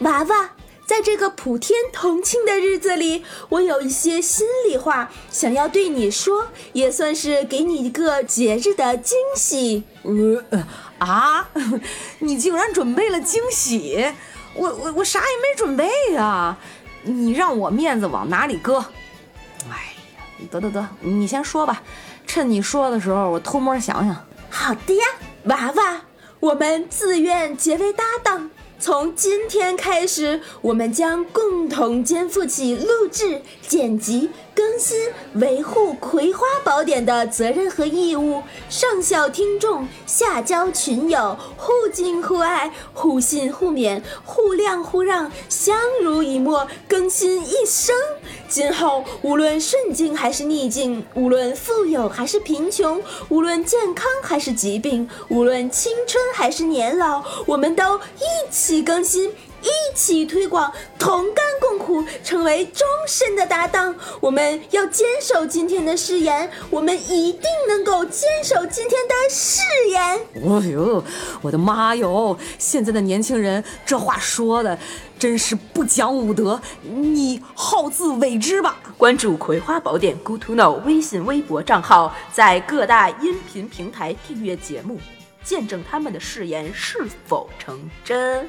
娃娃，在这个普天同庆的日子里，我有一些心里话想要对你说，也算是给你一个节日的惊喜。呃啊，你竟然准备了惊喜？我我我啥也没准备呀！你让我面子往哪里搁？哎呀，得得得，你先说吧，趁你说的时候，我偷摸想想。好的呀，娃娃，我们自愿结为搭档。从今天开始，我们将共同肩负起录制、剪辑、更新、维护《葵花宝典》的责任和义务。上校听众，下交群友，互敬互爱，互信互勉，互谅互让，相濡以沫，更新一生。今后无论顺境还是逆境，无论富有还是贫穷，无论健康还是疾病，无论青春还是年老，我们都一起更新，一起推广，同甘共苦，成为终身的搭档。我们要坚守今天的誓言，我们一定能够坚守今天的誓言。哎呦，我的妈哟！现在的年轻人这话说的真是不讲武德，你好自为之吧。关注《葵花宝典》Good to Know 微信、微博账号，在各大音频平台订阅节目，见证他们的誓言是否成真。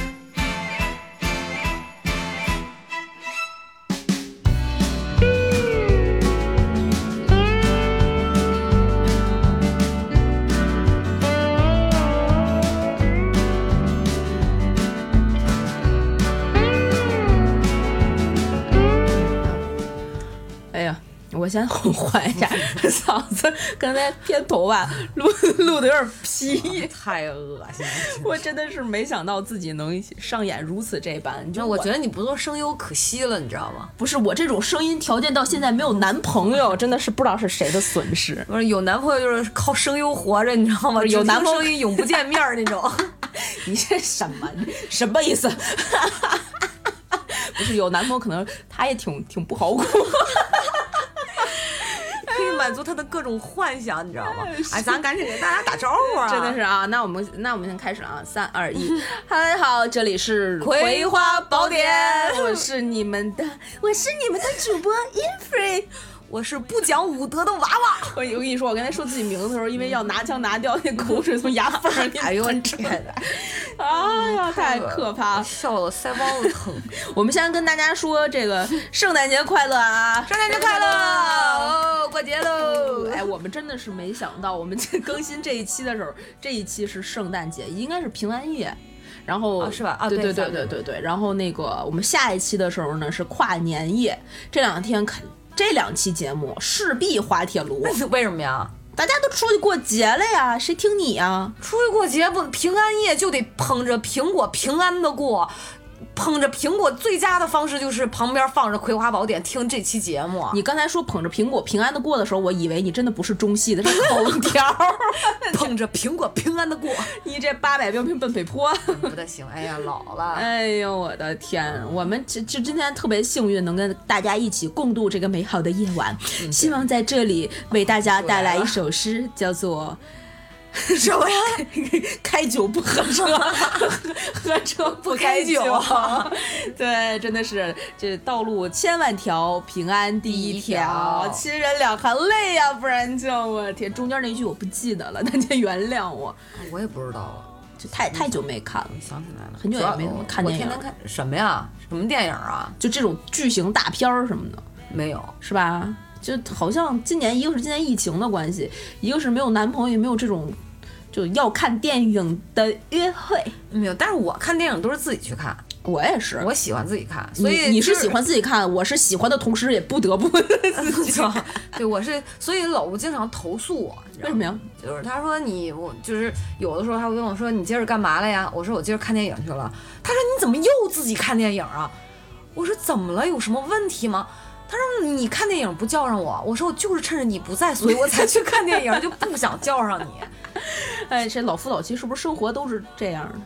我先缓一下 嗓子，刚才偏头吧录录的有点劈，太恶心了！我真的是没想到自己能上演如此这般。你知道，我觉得你不做声优可惜了，你知道吗？不是我这种声音条件到现在没有男朋友，真的是不知道是谁的损失。不是有男朋友就是靠声优活着，你知道吗？有男朋友永不见面那种。你这什么什么意思？不是有男朋友，可能他也挺挺不好过。满足他的各种幻想，你知道吗？哎，咱赶紧给大家打招呼啊！真的是啊，那我们那我们先开始啊，三二一，嗨好，这里是《葵花宝典》，我是你们的，我是你们的主播 Infree。我是不讲武德的娃娃。我 我跟你说，我刚才说自己名字的时候，因为要拿枪拿掉，那口水从牙缝儿里 哎呦我天哪！哎呀，太可怕了，笑得腮帮子疼。我们先跟大家说这个圣诞节快乐啊！圣诞节快乐！哦，过节喽！哎，我们真的是没想到，我们这更新这一期的时候，这一期是圣诞节，应该是平安夜。然后、啊是吧啊对对对对对对。然后那个我们下一期的时候呢是跨年夜，这两天肯这两期节目势必滑铁卢，为什么呀？大家都出去过节了呀，谁听你呀？出去过节不平安夜就得捧着苹果平安的过，捧着苹果最佳的方式就是旁边放着《葵花宝典》听这期节目。你刚才说捧着苹果平安的过的时候，我以为你真的不是中戏的，是口条。捧着苹果平安的过，你这八百标兵奔北坡。不太行。哎呀，老了。哎呦我的天！我们这这今天特别幸运，能跟大家一起共度这个美好的夜晚。希望在这里为大家带来一首诗，叫做。什么呀？开酒不喝 车，喝车不开酒。对，真的是这道路千万条，平安第一条。亲人两行泪呀，不然就我天，中间那句我不记得了，大家原谅我。我也不知道了，就太太久没看了，想起来了，很久也没怎么看电影。我天天看什么呀？什么电影啊？就这种巨型大片儿什么的，没有，是吧？就好像今年一个是今年疫情的关系，一个是没有男朋友，也没有这种就要看电影的约会。没有，但是我看电影都是自己去看，我也是，我喜欢自己看，所以你是喜欢自己看，我是喜欢的同时也不得不自己看。对，我是，所以老吴经常投诉我，为什么呀？就是他说你我就是有的时候他会跟我说你今儿干嘛了呀？我说我今儿看电影去了。他说你怎么又自己看电影啊？我说怎么了？有什么问题吗？他说你看电影不叫上我，我说我就是趁着你不在，所以 我才去看电影，就不想叫上你。哎，这老夫老妻是不是生活都是这样的？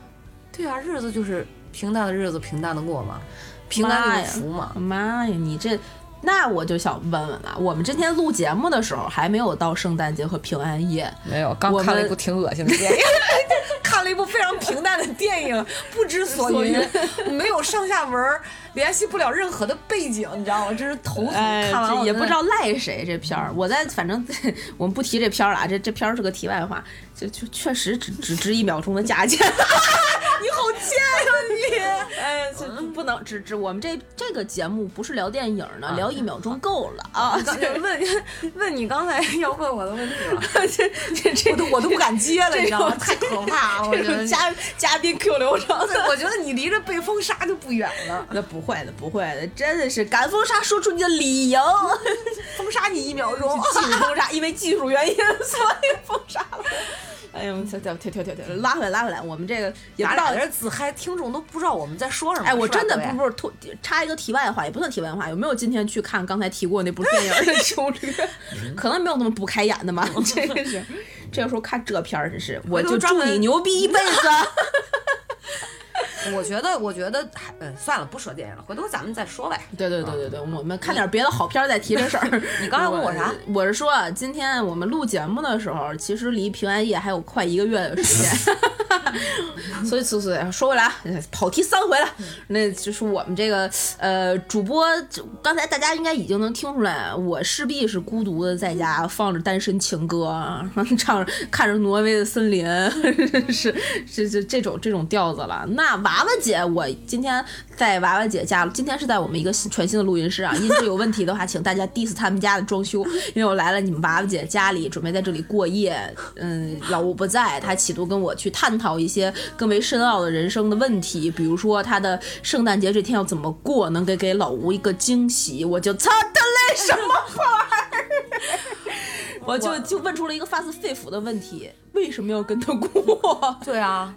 对啊，日子就是平淡的日子，平淡的过嘛，平安有福嘛。妈呀，你这，那我就想问问了，我们今天录节目的时候还没有到圣诞节和平安夜，没有，刚看了一部挺恶心的电影，看 了一部非常平淡的 电影，不知所云，没有上下文，联系不了任何的背景，你知道吗？真是头疼。哎，看完也不知道赖谁这片儿。我在反正 我们不提这片儿了啊，这这片儿是个题外话，就就确实只只值一秒钟的价钱。你好贱呀、你！不能只只我们这这个节目不是聊电影呢，聊一秒钟够了啊。问 问你刚才要问我的问题了，这这这我都我都不敢接了，你知道吗？太可怕了，我觉得。嘉嘉宾 Q 流程。我觉得你离着被封杀就不远了，那不会的，不会的，真的是敢封杀，说出你的理由。封杀你一秒钟。技术封杀，因为技术原因，所以封杀了。哎呦，跳跳跳跳跳跳，拉回来拉回来，我们这个也不知道自嗨，听众都不知道我们在说什么。哎，我真的不不是突插一个题外话，也不算题外话。有没有今天去看刚才提过那部电影的兄弟？可能没有那么不开眼的嘛。这个是，这个时候看这片儿，真是我就祝你牛逼一辈子。我觉得，我觉得还，嗯，算了，不说电影了，回头咱们再说呗。对对对对对，我们看点别的好片儿再提这事儿。你刚才问我啥？我是说，今天我们录节目的时候，其实离平安夜还有快一个月的时间。所以，所以说回来啊，跑题三回了，那就是我们这个呃主播，刚才大家应该已经能听出来，我势必是孤独的在家放着单身情歌，唱着看着挪威的森林，是是是这种这种调子了。那那娃娃姐，我今天在娃娃姐家，今天是在我们一个新全新的录音室啊，音质有问题的话，请大家 diss 他们家的装修，因为我来了你们娃娃姐家里，准备在这里过夜。嗯，老吴不在，他企图跟我去探讨一些更为深奥的人生的问题，比如说他的圣诞节这天要怎么过，能给给老吴一个惊喜。我就操他嘞，什么玩意儿？我就就问出了一个发自肺腑的问题：为什么要跟他过？对啊，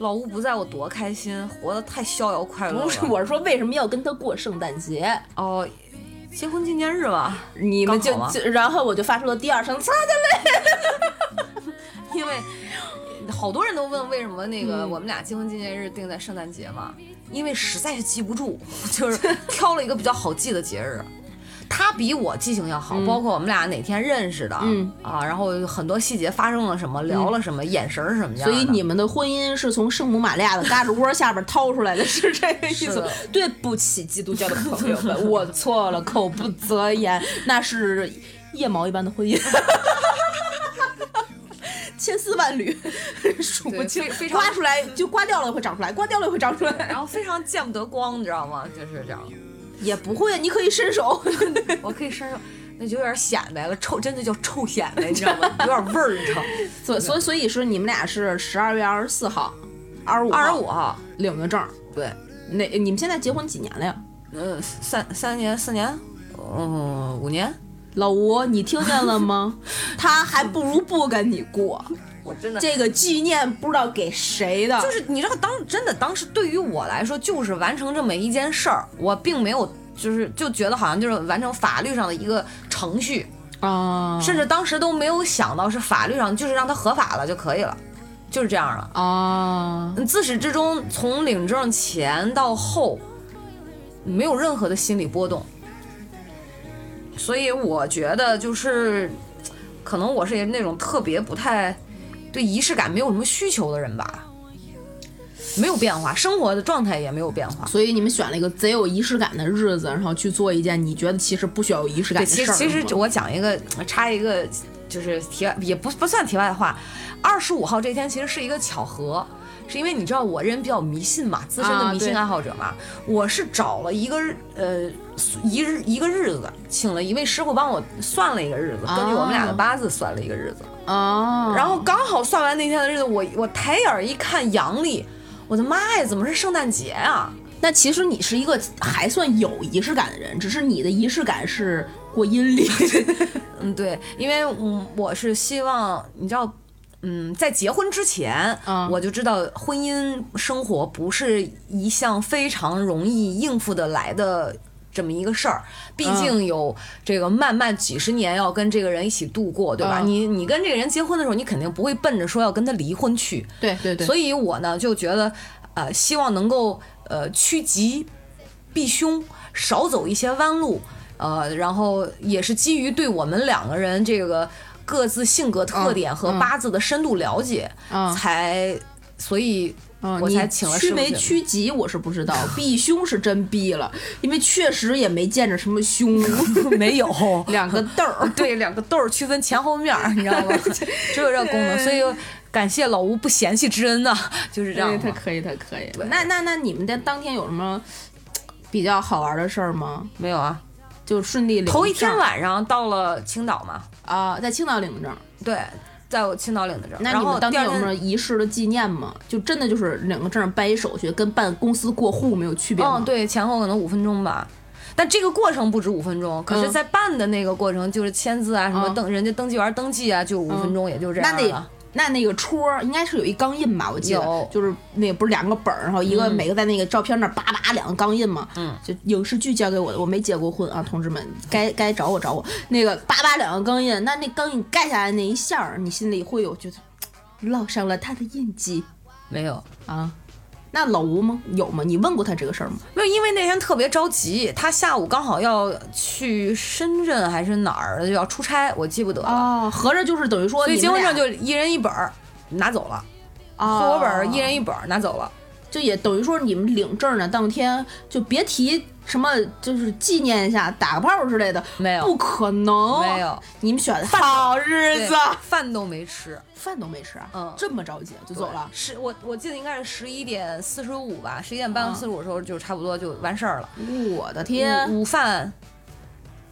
老吴不在我多开心，活得太逍遥快乐了。不是，我是说为什么要跟他过圣诞节？哦，结婚纪念日嘛，你们就就，然后我就发出了第二声操他嘞。因为好多人都问为什么那个嗯我们俩结婚纪念日定在圣诞节嘛，因为实在是记不住，就是挑了一个比较好记的节日。他比我记性要好，包括我们俩哪天认识的，嗯啊，然后很多细节发生了什么，聊了什么，眼神什么样的。所以你们的婚姻是从圣母玛利亚的嘎吱窝下边 掏出来的，是这个意思。对不起，基督教的朋友们，我错了，口不择言，那是腋毛一般的婚姻。千丝万缕，数不清非非，常刮出来就刮掉了会长出来，刮掉了会长出来，然后非常见不得光，你知道吗？就是这样。也不会，你可以伸手。我可以伸手，那就有点显摆了，臭，真的叫臭显摆，你知道吗？有点味儿，你知道吗？所所以所以说你们俩是十二月二十四号，二十五二十五号，领的证。对，那你们现在结婚几年了呀？呃，三三年四年，嗯，五年，老吴，你听见了吗？他还不如不跟你过。我真的这个纪念不知道给谁的，就是你知道当真的当时对于我来说，就是完成这么一件事儿，我并没有就是就觉得好像就是完成法律上的一个程序，啊，甚至当时都没有想到是法律上就是让它合法了就可以了，就是这样了。啊，嗯自始至终，从领证前到后，没有任何的心理波动，所以我觉得就是，可能我是那种特别不太对仪式感没有什么需求的人吧，没有变化，生活的状态也没有变化。所以你们选了一个贼有仪式感的日子，然后去做一件你觉得其实不需要有仪式感的事儿。其实我讲一个插一个，就是题外也不不算题外话，二十五号这天其实是一个巧合。是因为你知道我人比较迷信嘛，资深的迷信爱好者嘛，我是找了一个日呃一日一个日子，请了一位师傅帮我算了一个日子，根据我们俩的啊八字算了一个日子，啊，然后刚好算完那天的日子，我我抬眼儿一看阳历，我的妈呀，怎么是圣诞节啊？那其实你是一个还算有仪式感的人，只是你的仪式感是过阴历。嗯，对，因为嗯，我是希望你知道，嗯，在结婚之前，嗯我就知道婚姻生活不是一项非常容易应付的来的。这么一个事儿，毕竟有这个漫漫几十年要跟这个人一起度过，对吧？嗯。你你跟这个人结婚的时候，你肯定不会奔着说要跟他离婚去，对对对，所以我呢就觉得，呃，希望能够呃趋吉避凶，少走一些弯路，呃，然后也是基于对我们两个人这个各自性格特点和嗯。八字的深度了解，嗯。才所以嗯，我才请了师傅你屈没去屈吉我是不知道，避凶是真避了，因为确实也没见着什么凶，没有 两个豆儿。对两个豆儿区分前后面儿，你知道吗？只有这功能，所以感谢老吴不嫌弃之恩呐，就是这样。他可以，他可以对。那那那你们的当天有什么比较好玩的事儿吗？没有啊，就顺利领头一天晚上到了青岛嘛，啊，在青岛领证。对，在我青岛领的证。那然后你们当天有什么仪式的纪念吗？就真的就是领个证办一手续，跟办公司过户没有区别吗？嗯，对，前后可能五分钟吧。但这个过程不止五分钟，可是，嗯在办的那个过程，就是签字啊，什么嗯登人家登记员登记啊，就五分钟，也就这样了。那那那个戳儿应该是有一钢印吧？我记得就是那个不是两个本儿，然后一个嗯每个在那个照片那儿叭叭两个钢印嘛。嗯，就影视剧教给我的，我没结过婚啊，同志们，该该找我找我。那个叭叭两个钢印，那那钢印盖下来那一下儿，你心里会有觉得 烙上了他的印记没有，啊？那老吴吗？有吗？你问过他这个事儿吗？没有，因为那天特别着急，他下午刚好要去深圳还是哪儿，就要出差，我记不得了。哦，合着就是等于说所以你结婚证就一人一本儿拿走了，户哦口本儿一人一本儿拿走了。就也等于说你们领证的当天就别提什么，就是纪念一下打个炮之类的，没有。不可能，没有，你们选的好日子，饭都没吃，饭都没吃啊，嗯。这么着急就走了，十我我记得应该是十一点四十五吧，十一点半嗯四十五的时候就差不多就完事儿了。我的天，午午饭，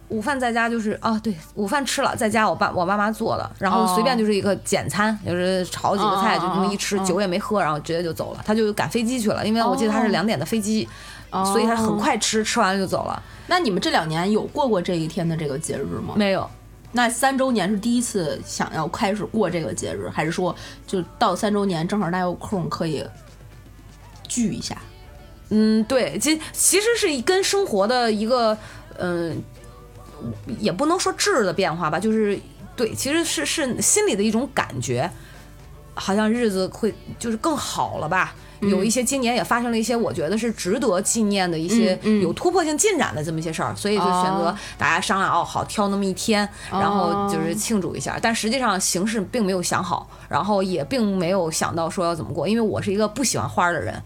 午饭在家就是啊，对，午饭吃了，在家我爸我妈妈做的，然后哦。随便就是一个简餐，就是炒几个菜，哦就这么一吃，哦。酒也没喝，然后直接就走了。他就赶飞机去了，因为我记得他是哦。两点的飞机，哦所以他很。快吃，吃完了就走了。那你们这两年有过过这一天的这个节日吗？没有，那三周年是第一次想要开始过这个节日，还是说就到三周年正好大家有空可以聚一下？嗯，对，其其实是跟生活的一个，嗯、也不能说质的变化吧，就是对，其实是是心里的一种感觉，好像日子会就是更好了吧。有一些今年也发生了一些我觉得是值得纪念的一些有突破性进展的这么一些事儿，所以就选择哦大家商量哦，好挑那么一天，然后就是庆祝一下。但实际上形式并没有想好，然后也并没有想到说要怎么过，因为我是一个不喜欢花儿的人，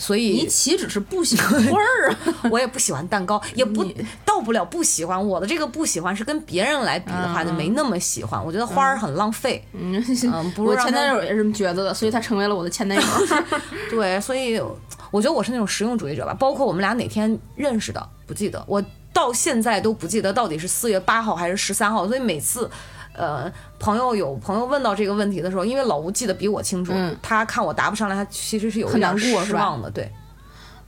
所以你岂止是不喜欢 花儿啊？我也不喜欢蛋糕，也不到不了不喜欢。我的这个不喜欢是跟别人来比的话，就没那么喜欢。我觉得花儿很浪费，嗯，嗯，不是我前男友也是这么觉得的，所以他成为了我的前男友。对，所以我觉得我是那种实用主义者吧。包括我们俩哪天认识的，不记得，我到现在都不记得到底是四月八号还是十三号。所以每次。呃，朋友有朋友问到这个问题的时候，因为老吴记得比我清楚，嗯他看我答不上来，他其实是有一很点难过是吧失望的，对。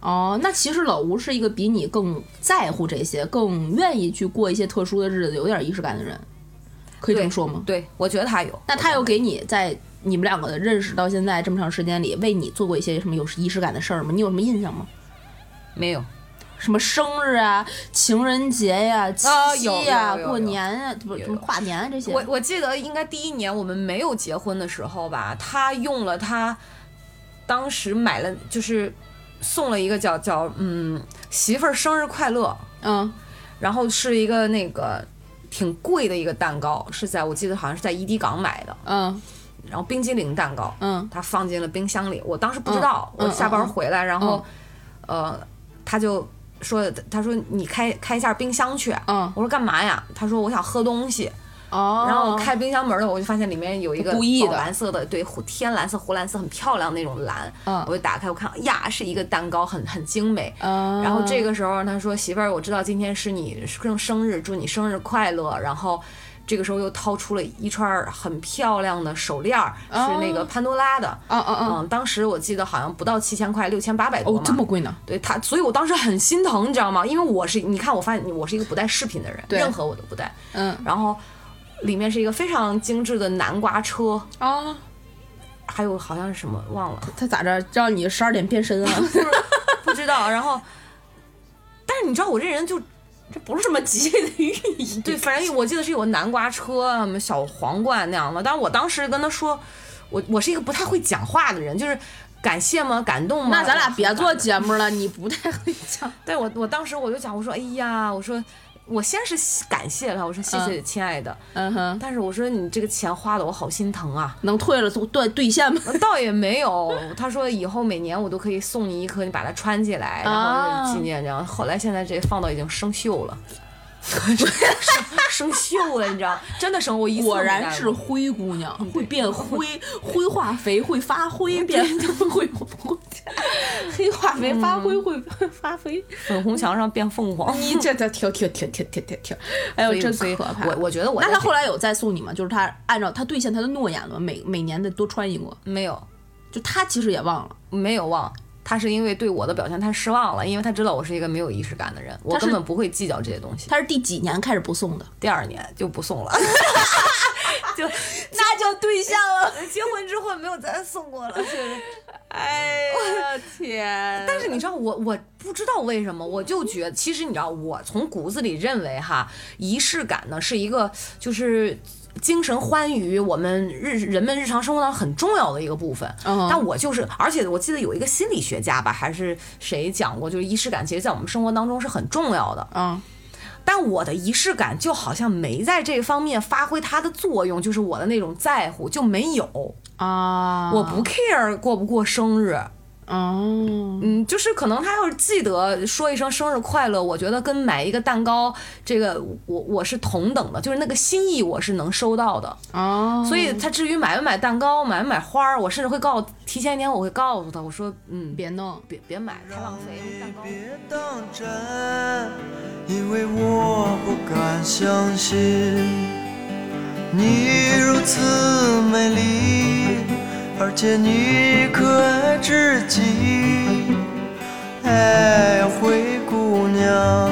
哦，那其实老吴是一个比你更在乎这些，更愿意去过一些特殊的日子，有点仪式感的人，可以这么说吗？对，我觉得他有。那他有给你在你们两个的认识到现在这么长时间里，为你做过一些什么有仪式感的事儿吗？你有什么印象吗？没有？什么生日啊、情人节呀、七夕呀、过年啊，不有什么跨年啊这些。我我记得应该第一年我们没有结婚的时候吧，他用了他当时买了就是送了一个叫叫嗯媳妇儿生日快乐，嗯然后是一个那个挺贵的一个蛋糕，是在我记得好像是在怡迪港买的，嗯然后冰激凌蛋糕，嗯他放进了冰箱里，我当时不知道，嗯我下班回来，然后呃他就。说，他说你开开一下冰箱去。嗯我说干嘛呀？他说我想喝东西。哦，然后我开冰箱门了，我就发现里面有一个故意的宝蓝色的，对，湖天蓝色、湖蓝色，很漂亮那种蓝。嗯我就打开，我看呀，是一个蛋糕，很很精美。嗯，然后这个时候他说：“媳妇儿，我知道今天是你生生日，祝你生日快乐。”然后这个时候又掏出了一串儿很漂亮的手链儿，是那个潘多拉的。啊啊啊，嗯，当时我记得好像不到七千块，六千八百多哦。这么贵呢？对他，所以我当时很心疼，你知道吗？因为我是，你看，我发现我是一个不带饰品的人，任何我都不带。嗯然后里面是一个非常精致的南瓜车，啊，还有好像是什么忘了，他咋着让你十二点变身啊？不知道。然后，但是你知道我这人就这不是什么吉利的寓意。对，反正我记得是有个南瓜车、什么小皇冠那样的。但是我当时跟他说，我我是一个不太会讲话的人，就是感谢吗？感动吗？那咱俩别做节目了，你不太会讲。对我，我当时我就讲，我说，哎呀，我说，我先是感谢他，我说谢谢亲爱的，嗯哼，但是我说你这个钱花的我好心疼啊。能退了就兑兑现吗？倒也没有，他说以后每年我都可以送你一颗，你把它穿起来，然啊后纪念这样。后来现在这放到已经生锈了，生 生锈了，你知道？真的生我一次果然是灰姑娘，会变灰，灰化肥会发灰，变会会 黑化肥发灰会 发灰。粉红墙上变凤凰。你这这挺挺挺挺挺挺挺，哎呦，真可怕！我我觉得我那他后来有再送你吗？就是他按照他兑现他的诺言了吗，每每年的多穿一个。没有就他其实也忘了，没有忘。他是因为对我的表现太失望了，因为他知道我是一个没有仪式感的人，我根本不会计较这些东西。他是第几年开始不送的？第二年就不送了，就那就对象了。结婚之后没有再送过了。就是哎呀天！但是你知道我我不知道为什么，我就觉得其实你知道，我从骨子里认为哈，仪式感呢是一个就是。精神欢愉，我们日人们日常生活当中很重要的一个部分。嗯但我就是，而且我记得有一个心理学家吧，还是谁讲过，就是仪式感其实在我们生活当中是很重要的。嗯，但我的仪式感就好像没在这方面发挥它的作用，就是我的那种在乎就没有。啊，我不 care 过不过生日，哦，嗯，就是可能他要是记得说一声生日快乐，我觉得跟买一个蛋糕，这个我我是同等的，就是那个心意我是能收到的。哦，所以他至于买不买蛋糕，买不买花儿，我甚至会告提前一天我会告诉他，我说嗯，别别弄，别别买，太浪费蛋糕。别当真，因为我不敢相信你如此美丽，而且你可爱至极。哎，灰姑娘，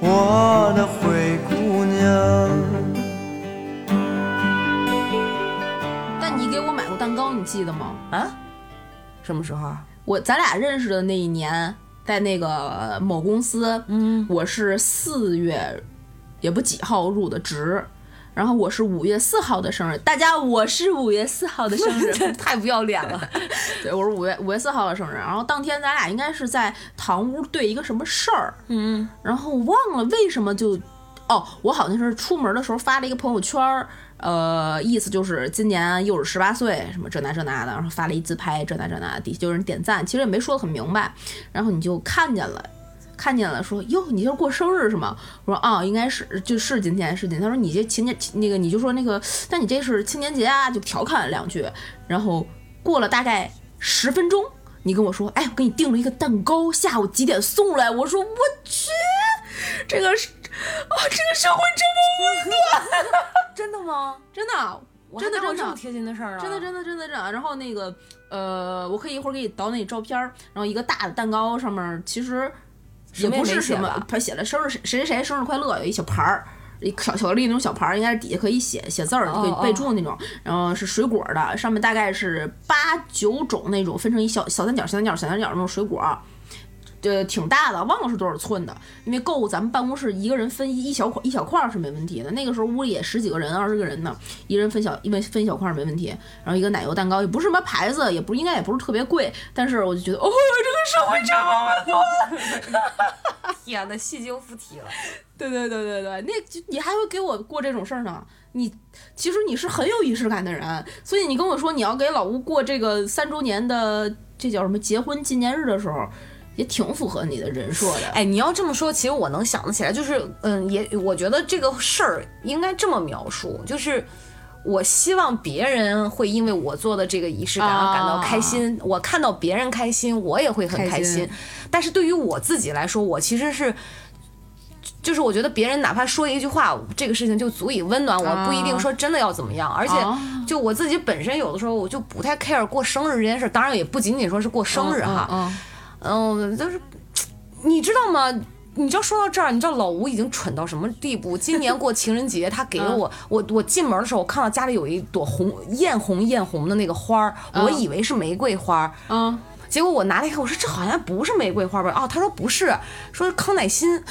我的灰姑娘。但你给我买过蛋糕，你记得吗？啊？什么时候啊？我咱俩认识的那一年，在那个某公司，嗯，我是四月也不几号入的职，然后我是五月四号的生日。大家，我是五月四号的生日，太不要脸了。对，我是五月五月四号的生日。然后当天咱俩应该是在堂屋对一个什么事儿，嗯，然后忘了为什么就，哦，我好像是出门的时候发了一个朋友圈儿，呃，意思就是今年又是十八岁，什么这那这那的，然后发了一自拍，这那这那的，底下就有人点赞，其实也没说的很明白，然后你就看见了。看见了，说哟，你这是过生日是吗？我说啊，应该是，就是今天是今天。他说你这青年那个，你就说那个，但你这是青年节啊，就调侃了两句。然后过了大概十分钟，你跟我说，哎，我给你订了一个蛋糕，下午几点送来？我说我去，这个是啊，这个社会这么温暖，真的吗？真的，真的真的。贴心的事儿啊！真的，真的，真的，真的。然后那个，呃，我可以一会儿给你导那照片儿。然后一个大的蛋糕上面其实也不是什么他写了生日谁谁谁生日快乐，有一小牌儿，一小巧克力那种小牌儿，应该是底下可以写写字儿，哦可以备注那种。然后是水果的，上面大概是八九种那种，分成一小小三角、小三角、小三角那种水果。呃，挺大的，忘了是多少寸的，因为够咱们办公室一个人分一一小块一小块儿是没问题的。那个时候屋里也十几个人、二十个人呢，一人分小一分分一小块儿没问题。然后一个奶油蛋糕也不是什么牌子，也不应该也不是特别贵，但是我就觉得，哦，这个社会这么温暖。天呐，戏精附体了。对对对对对，那你还会给我过这种事儿呢？你其实你是很有仪式感的人，所以你跟我说你要给老吴过这个三周年的这叫什么结婚纪念日的时候，也挺符合你的人设的。哎，你要这么说，其实我能想得起来，就是嗯，也我觉得这个事儿应该这么描述，就是我希望别人会因为我做的这个仪式感而感到开心，我看到别人开心，我也会很开心。开心但是对于我自己来说，我其实是。就是我觉得别人哪怕说一句话，这个事情就足以温暖我，不一定说真的要怎么样。而且啊就我自己本身有的时候我就不太 care 过生日这件事，当然也不仅仅说是过生日哈，嗯就是你知道吗？你知道说到这儿，你知道老吴已经蠢到什么地步？今年过情人节，他给了我，我我进门的时候，我看到家里有一朵红艳红艳红的那个花儿，我以为是玫瑰花儿，嗯，结果我拿来一看，我说这好像不是玫瑰花吧？哦，他说不是，说是康乃馨，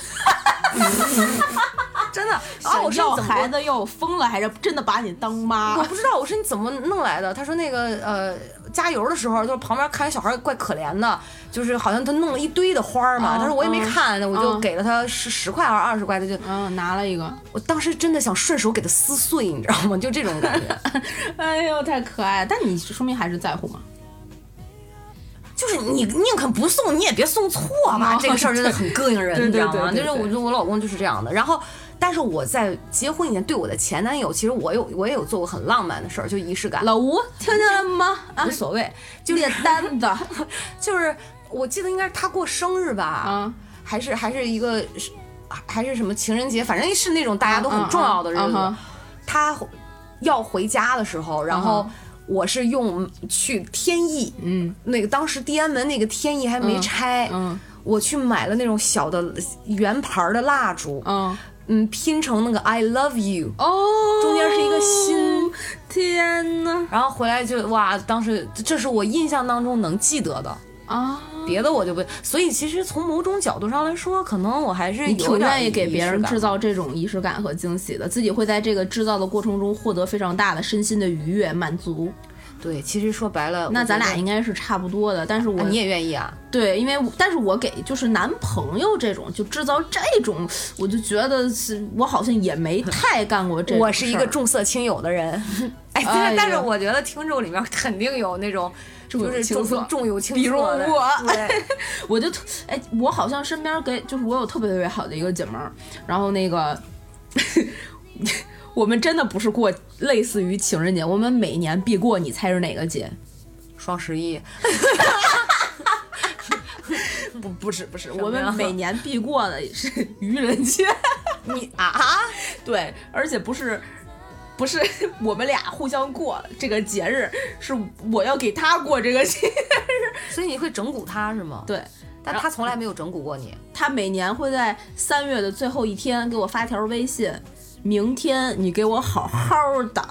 真的。啊，我说要孩子要疯了，还是真的把你当妈我？不知道，我说你怎么弄来的？他说那个呃，加油的时候，就是旁边看小孩怪可怜的，就是好像他弄了一堆的花儿嘛。嗯他说我也没嗯看，我就嗯给了他十十块还是二十块，他就嗯，拿了一个，我当时真的想顺手给他撕碎，你知道吗？就这种感觉。哎呦，太可爱了！但你说明还是在乎嘛。就是你宁肯不送，你也别送错吧。哦这个事儿真的很膈应人，你知道吗？就是我我老公就是这样的。然后，但是我在结婚以前对我的前男友，其实我有我也有做过很浪漫的事儿，就仪式感，老吴，听见了吗？啊。无，所谓。就是列单子。就是我记得应该是他过生日吧，啊，还是还是一个还是什么情人节，反正是那种大家都很重要的日子。他要回家的时候，然后嗯我是用去天意，嗯。那个当时地安门那个天意还没拆，嗯。我去买了那种小的圆盘儿的蜡烛，嗯，嗯，拼成那个 I love you，哦，中间是一个心，天呐然后回来就哇，当时这是我印象当中能记得的。啊！别的我就不，所以其实从某种角度上来说，可能我还是你挺愿意给别人制造这种仪式感和惊喜的，自己会在这个制造的过程中获得非常大的身心的愉悦满足。对，其实说白了，那咱俩应该是差不多的，但是我、你也愿意啊？对，因为但是我给就是男朋友这种就制造这种，我就觉得是我好像也没 太干过这种。我是一个重色轻友的人，哎，哎但是我觉得听众里面肯定有那种 就是重重色重有轻比如我，我就特哎，我好像身边给就是我有特别特别好的一个姐们儿，然后那个我们真的不是过类似于情人节，我们每年必过，你猜是哪个节？双十一，不不是不是，我们每年必过的是愚人节。你啊，对，而且不是不是 我们俩互相过这个节日，是我要给他过这个节日。所以你会整蛊他是吗？，对但他从来没有整蛊过你。他每年会在三月的最后一天给我发条微信，明天你给我好好的，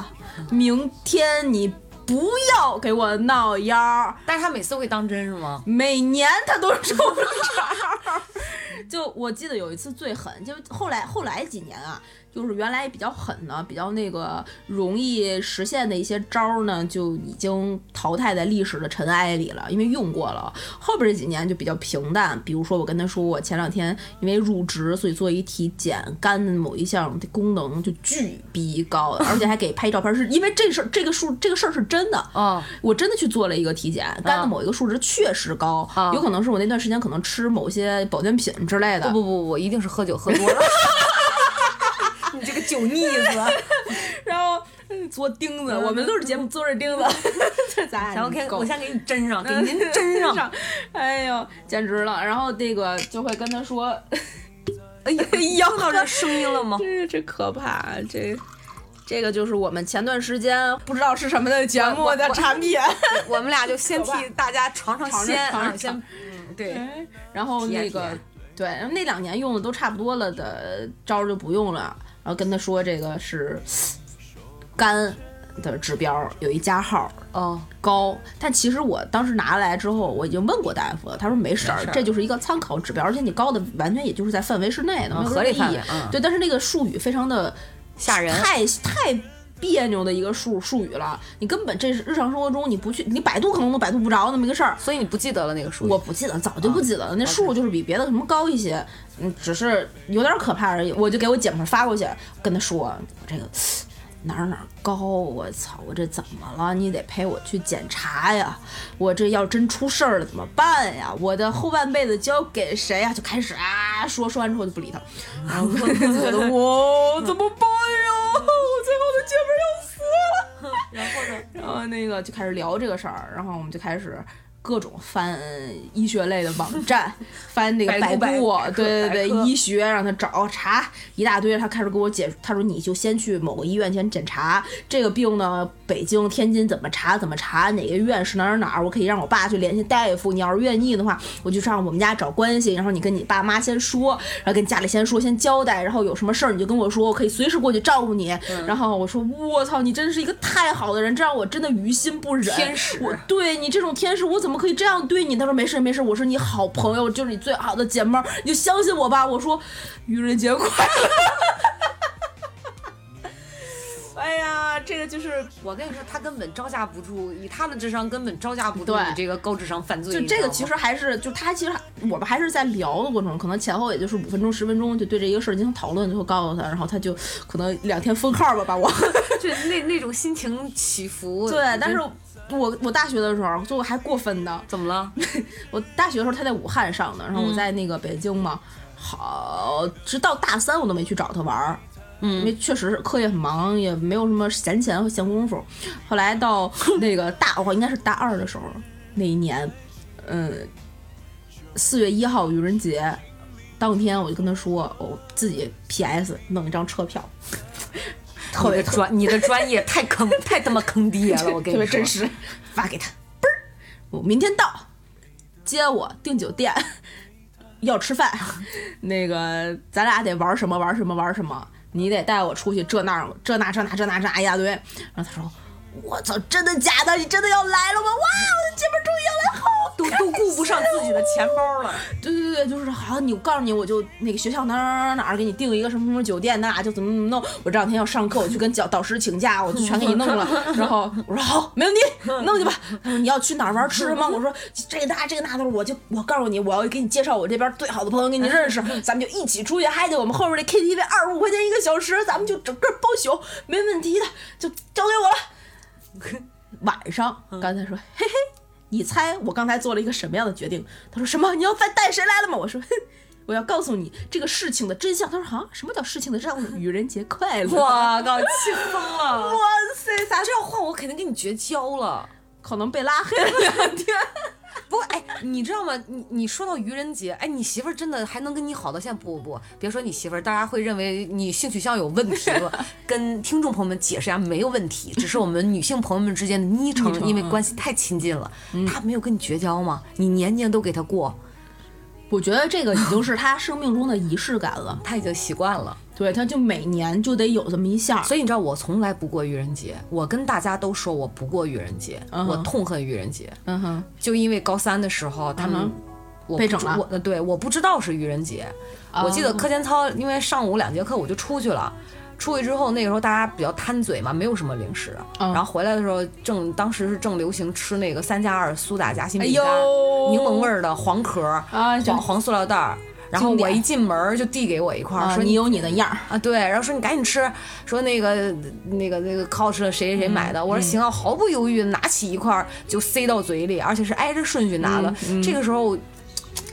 明天你不要给我闹腰。但是他每次都会当真是吗？每年他都出招儿，就我记得有一次最狠，就后来后来几年啊，就是原来比较狠的、比较那个容易实现的一些招儿呢，就已经淘汰在历史的尘埃里了，因为用过了。后边这几年就比较平淡，比如说我跟他说，我前两天因为入职，所以做一体检，肝的某一项的功能就巨逼高，而且还给拍照片，是因为这事儿这个数这个事儿是真的。哦，我真的去做了一个体检，肝的某一个数值确实高，啊有可能是我那段时间可能吃某些保健品之类的。不不不，我一定是喝酒喝多了。你这个酒腻子，然后嗯做钉子，我们录着节目做着钉子，这 咱俩然后给够我先给你针上，给您 针上。哎呦，简直了！然后那个就会跟他说，哎呀，咬到这声音了吗？这这可怕，这这个就是我们前段时间不知道是什么的节目的产品。我们俩就先替大家尝尝鲜，尝尝啊先，嗯，对，然后那个对，那两年用的都差不多了的招儿就不用了，然后跟他说这个是肝的指标有一加号哦，高，但其实我当时拿来之后，我已经问过大夫了，他说没事儿这就是一个参考指标，而且你高的完全也就是在范围之内的，合理范围嗯对，但是那个术语非常的吓人太太。别扭的一个术术语了，你根本这是日常生活中你不去，你百度可能都百度不着那么一个事儿。所以你不记得了那个数？我不记得，早就不记得了。那数就是比别的什么高一些，嗯，只是有点可怕而已。我就给我姐们发过去，跟她说我这个哪儿哪儿高，我操，我这怎么了？你得陪我去检查呀！我这要真出事儿了怎么办呀？我的后半辈子交给谁呀？就开始啊说，说完之后就不理他，然后我就觉得 我怎么办呀？我最后的姐们儿要死了。然后呢？然后那个就开始聊这个事儿，然后我们就开始各种翻医学类的网站，翻那个百度对对对，医学让他找查一大堆，他开始给我解，他说你就先去某个医院先检查这个病呢，北京、天津怎么查怎么查，哪个医院是哪儿哪儿，我可以让我爸去联系大夫，你要是愿意的话，我就上我们家找关系，然后你跟你爸妈先说，然后跟家里先说，先交代，然后有什么事儿你就跟我说，我可以随时过去照顾你。嗯然后我说我操，你真是一个太好的人，这让我真的于心不忍。天使我对你这种天使，我怎么可以这样对你？他说没事没事，我是你好朋友，就是你最好的姐妹儿，你就相信我吧。我说愚人节快乐。哎呀，这个就是我跟你说，他根本招架不住，以他的智商根本招架不住你这个高智商犯罪。就这个其实还是就他其实我们还是在聊的过程中，可能前后也就是五分钟十分钟，就对这一个事儿进行讨论，最后告诉他，然后他就可能两天封号吧，把我。就那那种心情起伏。对，但是就我我大学的时候做过还过分的，怎么了？我大学的时候他在武汉上的，然后我在那个北京嘛，好直到大三我都没去找他玩儿。嗯因为确实是课业很忙，也没有什么闲钱和闲工夫。后来到 那个大，我应该是大二的时候，那一年，嗯，四月一号愚人节当天，我就跟他说，我自己 PS 弄一张车票，特别专你的专业太坑 太他妈坑爹了，我跟你说，特别真实，发给他，嘣儿，我明天到，接我订酒店，要吃饭，那个咱俩得玩什么玩什么玩什么，你得带我出去这那这那这那这那这那一大堆。然后他说：“我操，真的假的？你真的要来了吗？哇，我的姐们儿终于要来，好都都顾不上自己的钱包了。对对对，就是好，你我告诉你，我就那个学校哪儿哪儿哪儿给你订一个什么什么酒店，咱俩就怎么怎么弄。我这两天要上课，我去跟教导师请假，我就全给你弄了。然后我说好，没问题，弄去吧。他说你要去哪儿玩吃什么？我说这个那这个那的，我就我告诉你，我要给你介绍我这边最好的朋友给你认识，咱们就一起出去，嗨去我们后边那 KTV 二十五块钱一个小时，咱们就整个包宿，没问题的，就交给我了。晚上刚才说嘿嘿。你猜我刚才做了一个什么样的决定？他说什么？你要再带谁来了吗？我说，哼，我要告诉你这个事情的真相。他说啊，什么叫事情的真相？愚人节快乐！我靠，气疯了！哇塞，咋这样换我肯定跟你绝交了。可能被拉黑了两天。不过哎，你知道吗？你你说到愚人节，哎，你媳妇儿真的还能跟你好到现在？不不不，别说你媳妇儿，大家会认为你性取向有问题了。跟听众朋友们解释一下，没有问题，只是我们女性朋友们之间的昵称，因为关系太亲近了。他没有跟你绝交吗？你年年都给他过，我觉得这个已经是他生命中的仪式感了。他已经习惯了。对，他就每年就得有这么一下。所以你知道，我从来不过愚人节。我跟大家都说我不过愚人节，我痛恨愚人节。嗯哼，就因为高三的时候，他们、我被整了我呃对，我不知道是愚人节。我记得哦课间操，因为上午两节课我就出去了。出去之后，那个时候大家比较贪嘴嘛，没有什么零食。嗯然后回来的时候，正当时是正流行吃那个三加二苏打夹心哎饼干，呦，柠檬味儿的黄壳儿，啊，黄黄塑料袋儿。然后我一进门就递给我一块儿，说啊你有你的样儿。啊，对，然后说你赶紧吃，说那个那个那个 coach 谁谁谁买的，我说行啊，毫不犹豫地拿起一块儿就塞到嘴里，而且是挨着顺序拿的。这个时候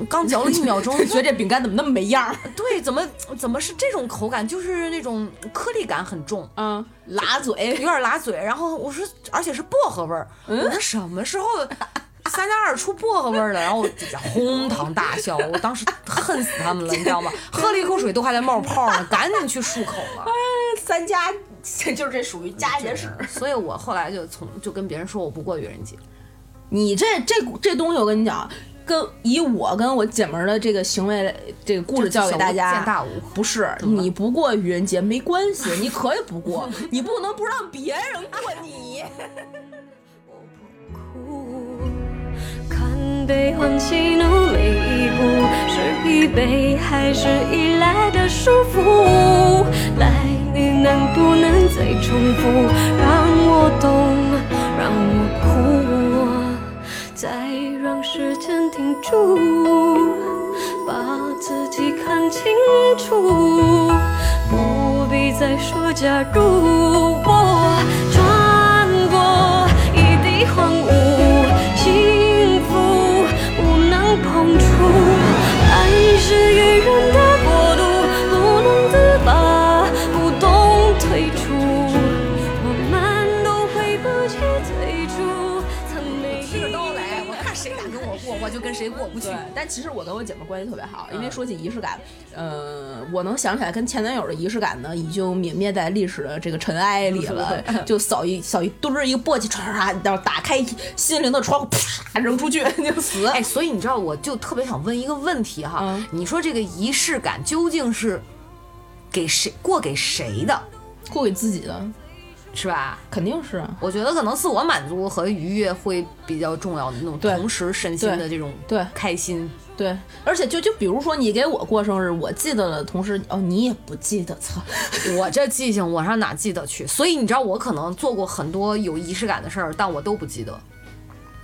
刚嚼了一秒钟，觉得这饼干怎么那么没样儿？对，怎么怎么是这种口感？就是那种颗粒感很重，嗯，辣嘴有。点辣嘴。然后我说，而且是薄荷味儿，我说什么时候？三加二出薄荷味儿了，然后我底下哄堂大笑，我当时恨死他们了，你知道吗？喝了一口水都还在冒泡呢，赶紧去漱口了。三加，就是这属于加野史。所以我后来就从就跟别人说我不过愚人节。你这这这东西，我跟你讲，跟以我跟我姐们儿的这个行为，这个故事教给大家，见大巫不是你不过愚人节没关系，你可以不过，你不能不让别人过你。悲欢喜怒每一步，是疲惫还是依赖的束缚？来，你能不能再重复，让我懂，让我哭，再让时间停住，把自己看清楚，不必再说假如跟谁过不去。，但其实我跟我姐妹关系特别好，因为说起仪式感，呃，我能想起来跟前男友的仪式感呢，已经泯灭在历史的这个尘埃里了。就扫一扫一堆儿一个簸箕，唰唰唰，然后打开心灵的窗户，啪扔出去 就死。哎，所以你知道，我就特别想问一个问题哈，嗯你说这个仪式感究竟是给谁过给谁的？过给自己的，是吧？肯定是。我觉得可能自我满足和愉悦会比较重要的那种对同时身心的这种对开心。对，而且就就比如说你给我过生日，我记得了，同时哦你也不记得，操，我这记性我上哪记得去？所以你知道我可能做过很多有仪式感的事儿，但我都不记得。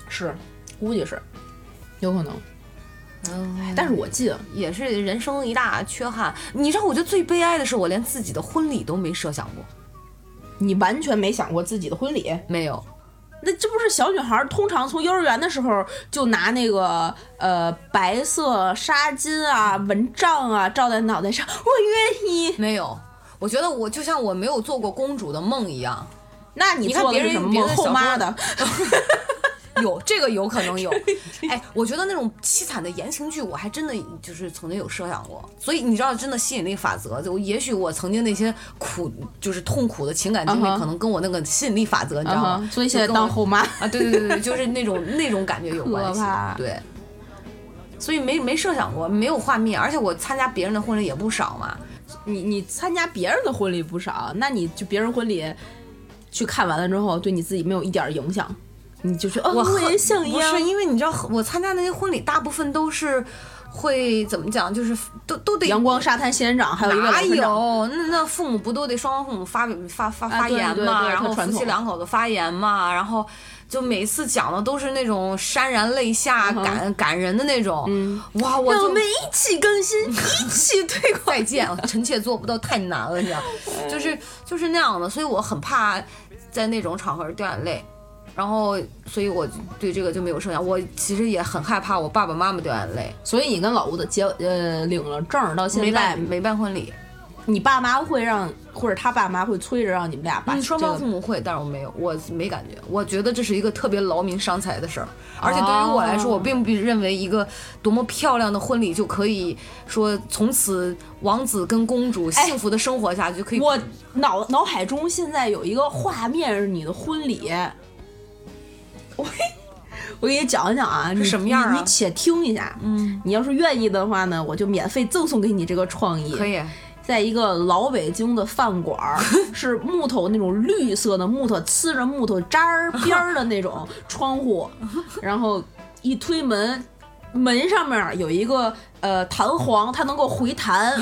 是，估计是，有可能，嗯，但是我记得，也是人生一大缺憾。你知道，我觉得最悲哀的是，我连自己的婚礼都没设想过，你完全没想过自己的婚礼，没有。那这不是小女孩儿通常从幼儿园的时候就拿那个呃白色纱巾啊、蚊帐啊罩在脑袋上，我愿意。没有，我觉得我就像我没有做过公主的梦一样。那你你看别人做的是什么后妈的，有这个有可能有，哎，我觉得那种凄惨的言情剧，我还真的就是曾经有设想过。所以你知道，真的吸引力法则，就也许我曾经那些苦，就是痛苦的情感经历可能跟我那个吸引力法则，你知道吗？所以现在当后妈。啊，对对对对，就是那种那种感觉有关系，对。所以没没设想过，没有画面，而且我参加别人的婚礼也不少嘛。你你参加别人的婚礼不少，那你就别人婚礼去看完了之后，对你自己没有一点儿影响，你就说哦，我我也很想要不是。因为你知道，我参加那些婚礼，大部分都是会怎么讲，就是都都得阳光沙滩仙人掌，还有一个哪有？那那父母不都得双方父母发发发发言嘛？然后夫妻两口子发言嘛？然后就每次讲的都是那种潸然泪下、感感人的那种。嗯哇，我我们一起更新，一起推广。再见，臣妾做不到，太难了，你知道，就是就是那样的，所以我很怕在那种场合掉眼泪。然后，所以我对这个就没有剩下。我其实也很害怕我爸爸妈妈掉眼泪。所以你跟老吴的结呃领了证儿到现在没办，没办婚礼，你爸妈会让或者他爸妈会催着让你们俩把嗯，双这个方父母会，但是我没有，我没感觉。我觉得这是一个特别劳民伤财的事儿，而且对于我来说，哦我并不认为一个多么漂亮的婚礼就可以说从此王子跟公主幸福的生活下去，就可以。我脑脑海中现在有一个画面是你的婚礼，我我给你讲一讲啊，你什么样啊你你且听一下，嗯，你要是愿意的话呢，我就免费赠送给你这个创意。可以。在一个老北京的饭馆儿，是木头那种绿色的木头，呲着木头渣儿边儿的那种窗户，然后一推门，门上面有一个呃弹簧，它能够回弹，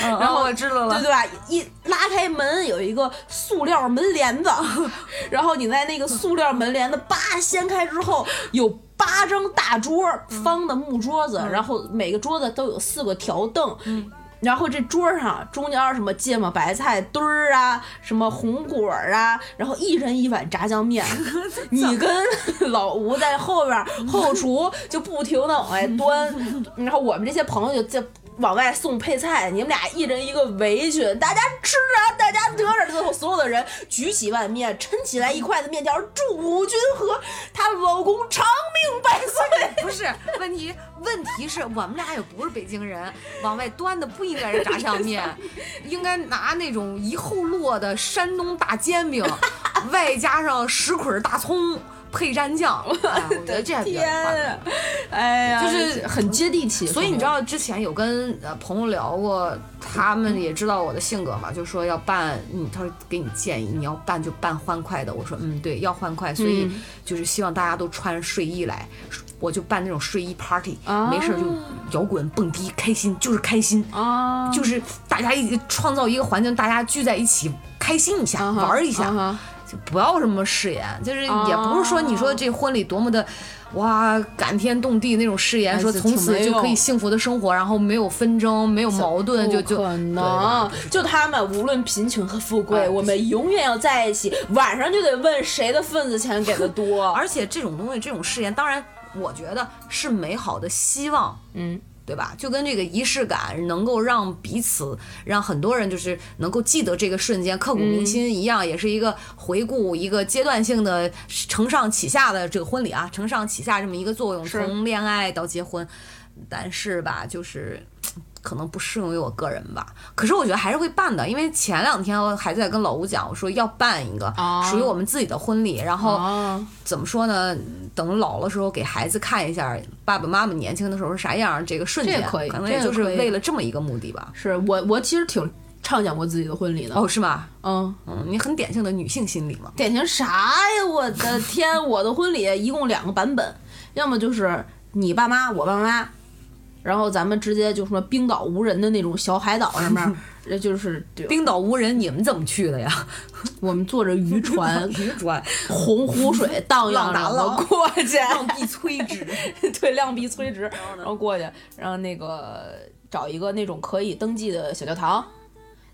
然后我知道了。对对吧？一拉开门有一个塑料门帘子，然后你在那个塑料门帘子叭掀开之后，有八张大桌，方的木桌子，然后每个桌子都有四个条凳。然后这桌上中间什么芥末白菜墩儿啊，什么红果儿啊，然后一人一碗炸酱面，你跟 老吴在后边儿后厨就不停的往外端，然后我们这些朋友就在往外送配菜，你们俩一人一个围裙，大家吃啊，大家得着，最后所有的人举起碗面，抻起来一筷子面条，祝吴君和她老公长命百岁。不是问题，问题是我们俩也不是北京人，往外端的不应该是炸酱面，应该拿那种一后摞的山东大煎饼，外加上十捆大葱配蘸酱。哎，我觉得 这还比较天划算啊，哎呀，就是很接地气。所以你知道之前有跟呃朋友聊过，他们也知道我的性格嘛，就说要办，嗯，他说给你建议，你要办就办欢快的。我说嗯，对，要欢快，所以嗯就是希望大家都穿睡衣来，我就办那种睡衣 party，、啊没事儿就摇滚蹦迪，开心就是开心，啊，就是大家一起创造一个环境，大家聚在一起开心一下，啊玩儿一下。不要什么誓言，就是也不是说你说这婚礼多么的。哇，感天动地那种誓言，说从此就可以幸福的生活，然后没有纷争，没有矛盾，就就可能，就他们无论贫穷和富贵，哎我们永远要在一起。晚上就得问谁的份子钱给的多。而且这种东西，这种誓言，当然我觉得是美好的希望，嗯，对吧？就跟这个仪式感能够让彼此，让很多人就是能够记得这个瞬间，刻骨铭心一样，也是一个回顾一个阶段性的承上启下的这个婚礼啊，承上启下这么一个作用，从恋爱到结婚。但是吧，就是。可能不适用于我个人吧，可是我觉得还是会办的，因为前两天我还在跟老吴讲，我说要办一个哦属于我们自己的婚礼，然后哦，怎么说呢？等老了时候给孩子看一下爸爸妈妈年轻的时候是啥样，这个瞬间，可以可能也就是为了这么一个目的吧。是我我其实挺畅想过自己的婚礼的。哦，是吗？嗯，嗯，你很典型的女性心理嘛。典型啥呀？我的天！我的婚礼一共两个版本，要么就是你爸妈，我爸妈，然后咱们直接就说冰岛无人的那种小海岛上面，呃就是对冰岛无人，你们怎么去的呀？我们坐着渔船，渔船，洪湖水荡漾着过去，浪必摧之。对，亮臂摧直，然后过去，然后那个找一个那种可以登记的小教堂。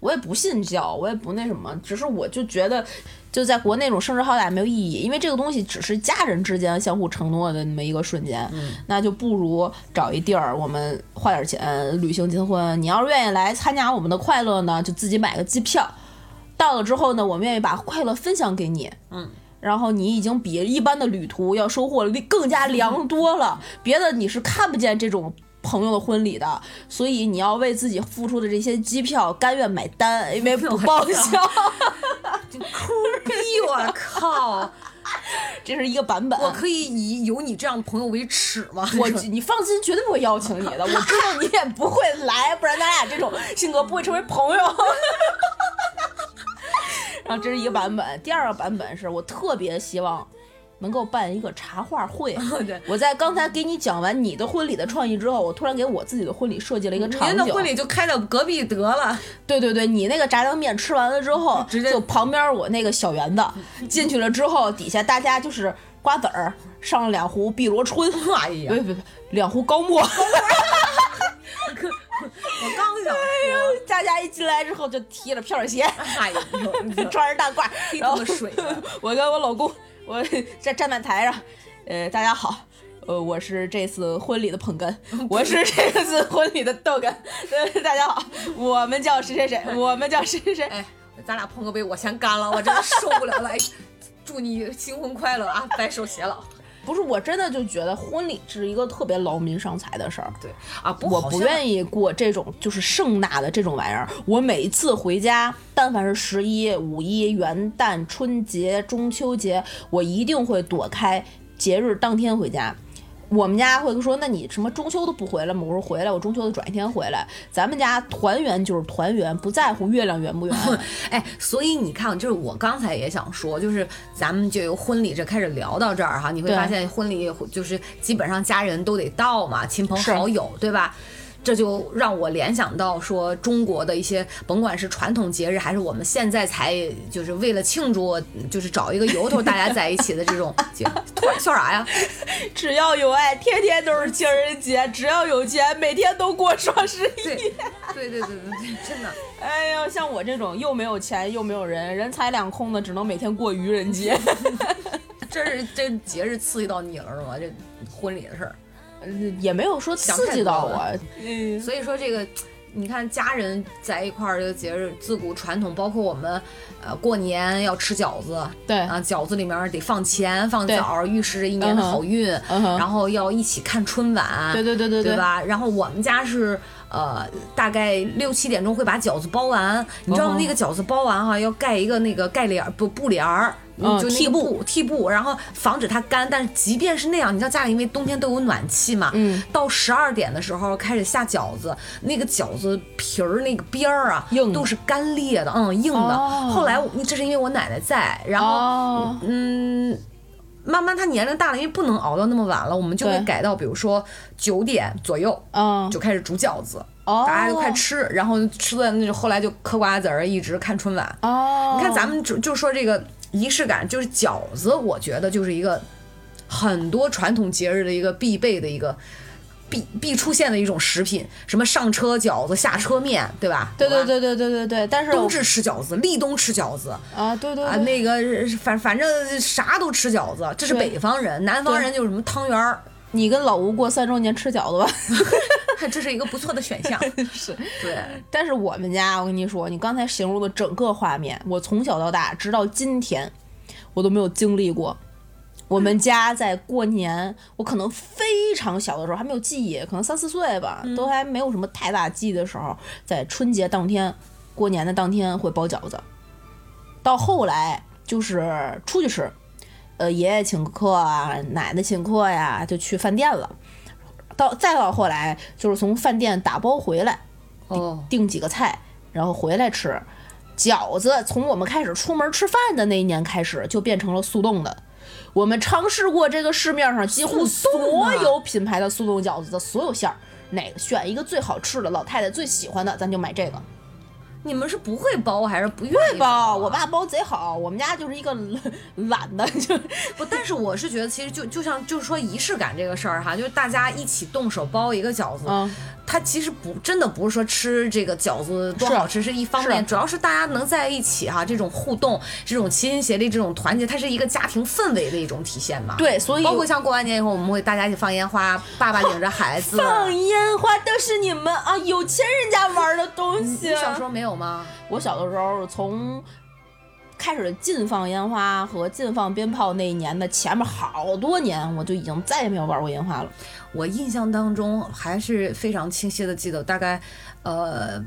我也不信教，我也不那什么，只是我就觉得，就在国内那种声势浩大没有意义，因为这个东西只是家人之间相互承诺的那么一个瞬间，那就不如找一地儿，我们花点钱旅行结婚。你要是愿意来参加我们的快乐呢，就自己买个机票，到了之后呢，我们愿意把快乐分享给你，嗯。然后你已经比一般的旅途要收获更加良多了，别的你是看不见这种朋友的婚礼的，所以你要为自己付出的这些机票甘愿买单，因为不报销。哭逼！我靠！这是一个版本。我可以以有你这样的朋友为耻吗？我你放心，绝对不会邀请你的。我知道你也不会来，不然咱俩这种性格不会成为朋友。然后这是一个版本，第二个版本是我特别希望能够办一个茶话会。对我在刚才给你讲完你的婚礼的创意之后，我突然给我自己的婚礼设计了一个场景。您的婚礼就开到隔壁得了。对对对，你那个炸酱面吃完了之后，直接就旁边我那个小园子 进去了之后，底下大家就是瓜子儿，上了两壶碧螺春，哎呀，别别别，两壶高沫。我刚想说，大家一进来之后就提了片鞋，哎呦，穿着大褂，然后这么水我跟我老公，我 站站在台上，呃，大家好。呃，我是这次婚礼的捧哏，我是这次婚礼的逗哏。呃，大家好，我们叫谁谁谁，我们叫谁谁谁。哎，咱俩碰个杯，我先干了，我真的受不了了。哎，祝你新婚快乐啊，白首偕老。不是，我真的就觉得婚礼是一个特别劳民伤财的事儿。对啊，不我不。愿意过这种就是盛大的这种玩意儿。我每一次回家，但凡是十一、五一、元旦、春节、中秋节，我一定会躲开节日当天回家。我们家会说，那你什么中秋都不回来吗？我说回来，我中秋的转一天回来。咱们家团圆就是团圆，不在乎月亮圆不圆。哎，所以你看，就是我刚才也想说，就是咱们就由婚礼这开始聊到这儿哈，你会发现婚礼就是基本上家人都得到嘛，亲朋好友，对吧？这就让我联想到说，中国的一些甭管是传统节日，还是我们现在才就是为了庆祝，就是找一个由头大家在一起的这种 节，突然笑啥呀？只要有爱，天天都是情人节；只要有钱，每天都过双十一。对，对对对对对，真的。哎呀，像我这种又没有钱又没有人，人财两空的，只能每天过愚人节。这是这节日刺激到你了是吗？这婚礼的事儿。也没有说刺激到我。嗯，所以说这个，你看家人在一块儿，这个节日自古传统，包括我们，呃，过年要吃饺子，对啊，饺子里面得放钱放对枣，预示着一年的好运，然后要一起看春晚，对对对对对对吧？然后我们家是。呃，大概六七点钟会把饺子包完，你知道哦那个饺子包完哈、要盖一个那个盖帘儿不布帘儿，嗯就那个屉布布屉布，然后防止它干。但是即便是那样，你知道家里因为冬天都有暖气嘛，嗯，到十二点的时候开始下饺子，那个饺子皮儿那个边儿啊，硬都是干裂的，嗯，硬的。哦后来这是因为我奶奶在，然后、哦，嗯。慢慢她年龄大了，因为不能熬到那么晚了，我们就会改到比如说九点左右嗯，就开始煮饺子，哦，大家就快吃，然后吃的那就后来就嗑瓜子儿，一直看春晚。哦，你看咱们就就说这个仪式感，就是饺子，我觉得就是一个很多传统节日的一个必备的一个必必出现的一种食品，什么上车饺子、下车面，对吧？对对对。对对对对对，但是冬至吃饺子，立冬吃饺子啊，对对啊，对，那个反反正啥都吃饺子，这是北方人，南方人就是什么汤圆儿，你跟老吴过三周年吃饺子吧。这是一个不错的选项。是，对，但是我们家，我跟你说，你刚才形容的整个画面，我从小到大，直到今天，我都没有经历过。我们家在过年，我可能非常小的时候还没有记忆，可能三四岁吧，都还没有什么太大记忆的时候，在春节当天，过年的当天会包饺子。到后来就是出去吃，呃，爷爷请客啊，奶奶请客呀，就去饭店了。到再到后来，就是从饭店打包回来，哦，订几个菜，然后回来吃。饺子从我们开始出门吃饭的那一年开始，就变成了速冻的。我们尝试过这个市面上几乎所有品牌的速冻饺子的所有馅儿，哪个选一个最好吃的，老太太最喜欢的，咱就买这个。你们是不会包还是不愿意包，啊我爸包贼好，我们家就是一个 懒的，就 不，但是我是觉得，其实就就像就是说仪式感这个事儿哈，就是大家一起动手包一个饺子，嗯它其实不真的不是说吃这个饺子多好吃是一方面，主要是大家能在一起哈，这种互动、这种齐心协力、这种团结，它是一个家庭氛围的一种体现嘛。对，所以包括像过完年以后，我们会大家一起放烟花，爸爸领着孩子。放烟花都是你们啊有钱人家玩的东西。你小时候没有吗？我小的时候从开始禁放烟花和禁放鞭炮那一年的前面好多年，我就已经再也没有玩过烟花了。我印象当中还是非常清晰的记得，大概呃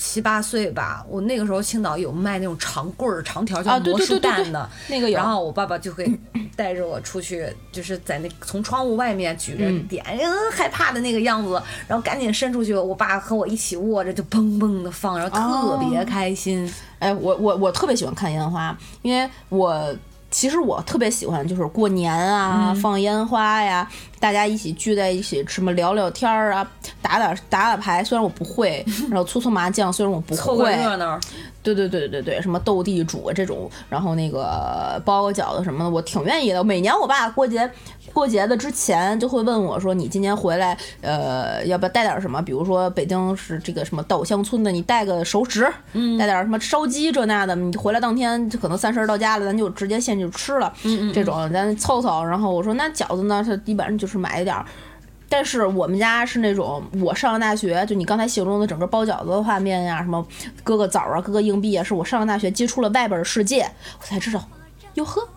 七八岁吧，我那个时候青岛有卖那种长棍儿、长条啊叫魔术对对对对弹的，那个有然后我爸爸就会带着我出去，就是在那从窗户外面举着嗯点，嗯，害怕的那个样子，然后赶紧伸出去，我爸和我一起握着就砰砰的放，然后特别开心。哎，我我我特别喜欢看烟花，因为我其实我特别喜欢就是过年啊，放烟花呀，大家一起聚在一起，什么聊聊天儿啊，打打打打牌，虽然我不会，然后搓搓麻将，虽然我不凑个会，热闹，对对对对对，什么斗地主啊这种，然后那个包个饺子什么的，我挺愿意的。每年我爸过节过节的之前就会问我说：“你今年回来，呃，要不要带点什么？比如说北京是这个什么稻香村的，你带个熟食，嗯，带点什么烧鸡这那的。你回来当天就可能三十儿到家了，咱就直接现去吃了，嗯嗯，这种咱凑凑。然后我说那饺子呢，他基本上就是买一点儿。但是我们家是那种，我上了大学，就你刚才形容的整个包饺子的画面呀，什么割个枣啊，割个硬币啊，是我上了大学接触了外边的世界，我才知道，哟呵，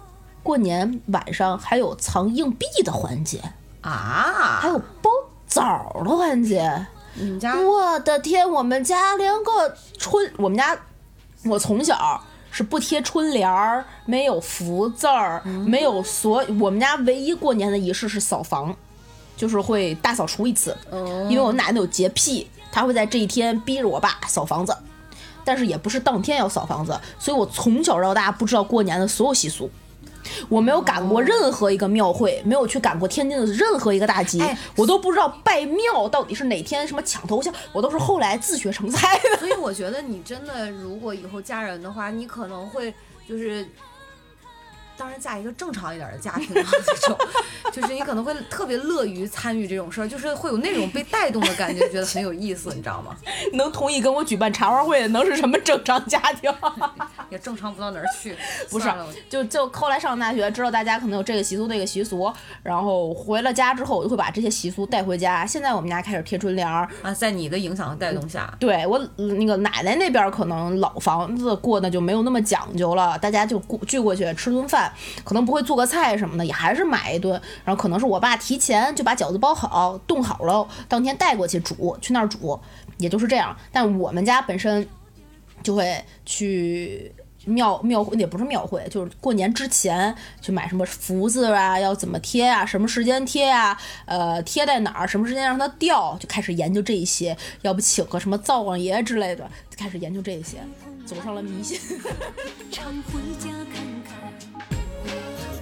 过年晚上还有藏硬币的环节，啊，还有包枣的环节。你们家我的天，我们家连个春，我们家我从小是不贴春联儿，没有福字儿，没有所，我们家唯一过年的仪式是扫房，就是会大扫除一次，因为我奶奶有洁癖，她会在这一天逼着我爸扫房子，但是也不是当天要扫房子，所以我从小到大不知道过年的所有习俗。我没有赶过任何一个庙会，没有去赶过天津的任何一个大集，哎我都不知道拜庙到底是哪天什么抢头像，我都是后来自学成才的。所以我觉得你真的，如果以后嫁人的话，你可能会就是，当然嫁一个正常一点的家庭啊，这种，就是你可能会特别乐于参与这种事儿，就是会有那种被带动的感觉，觉得很有意思，你知道吗？能同意跟我举办茶话会的，能是什么正常家庭？也正常不到哪儿去。不是就就后来上大学，知道大家可能有这个习俗那个习俗，然后回了家之后，我就会把这些习俗带回家。现在我们家开始贴春联儿，啊，在你的影响和带动下，对我嗯那个奶奶那边儿可能老房子过得就没有那么讲究了，大家就过聚过去吃顿饭，可能不会做个菜什么的，也还是买一顿。然后可能是我爸提前就把饺子包好，冻好了，当天带过去煮，去那儿煮，也就是这样。但我们家本身就会去。庙庙会也不是庙会，就是过年之前去买什么福字啊，要怎么贴啊，什么时间贴啊，呃，贴在哪儿，什么时间让它掉，就开始研究这一些。要不请个什么灶王爷之类的，就开始研究这一些，走上了迷信。常回家看，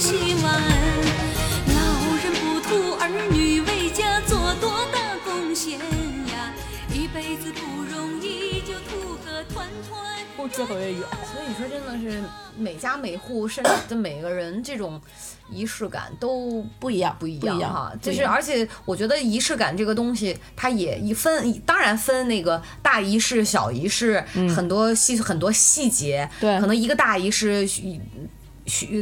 子、洗洗碗。老人不图儿女为家做多大贡献呀，一辈子不容易，就图个团团。越走越远。所以你说真的是每家每户，甚至的每个人这种仪式感都不一样，不一样哈，就是而且我觉得仪式感这个东西，它也一分，当然分那个大仪式、小仪式，很多细很多细节，对可能一个大仪式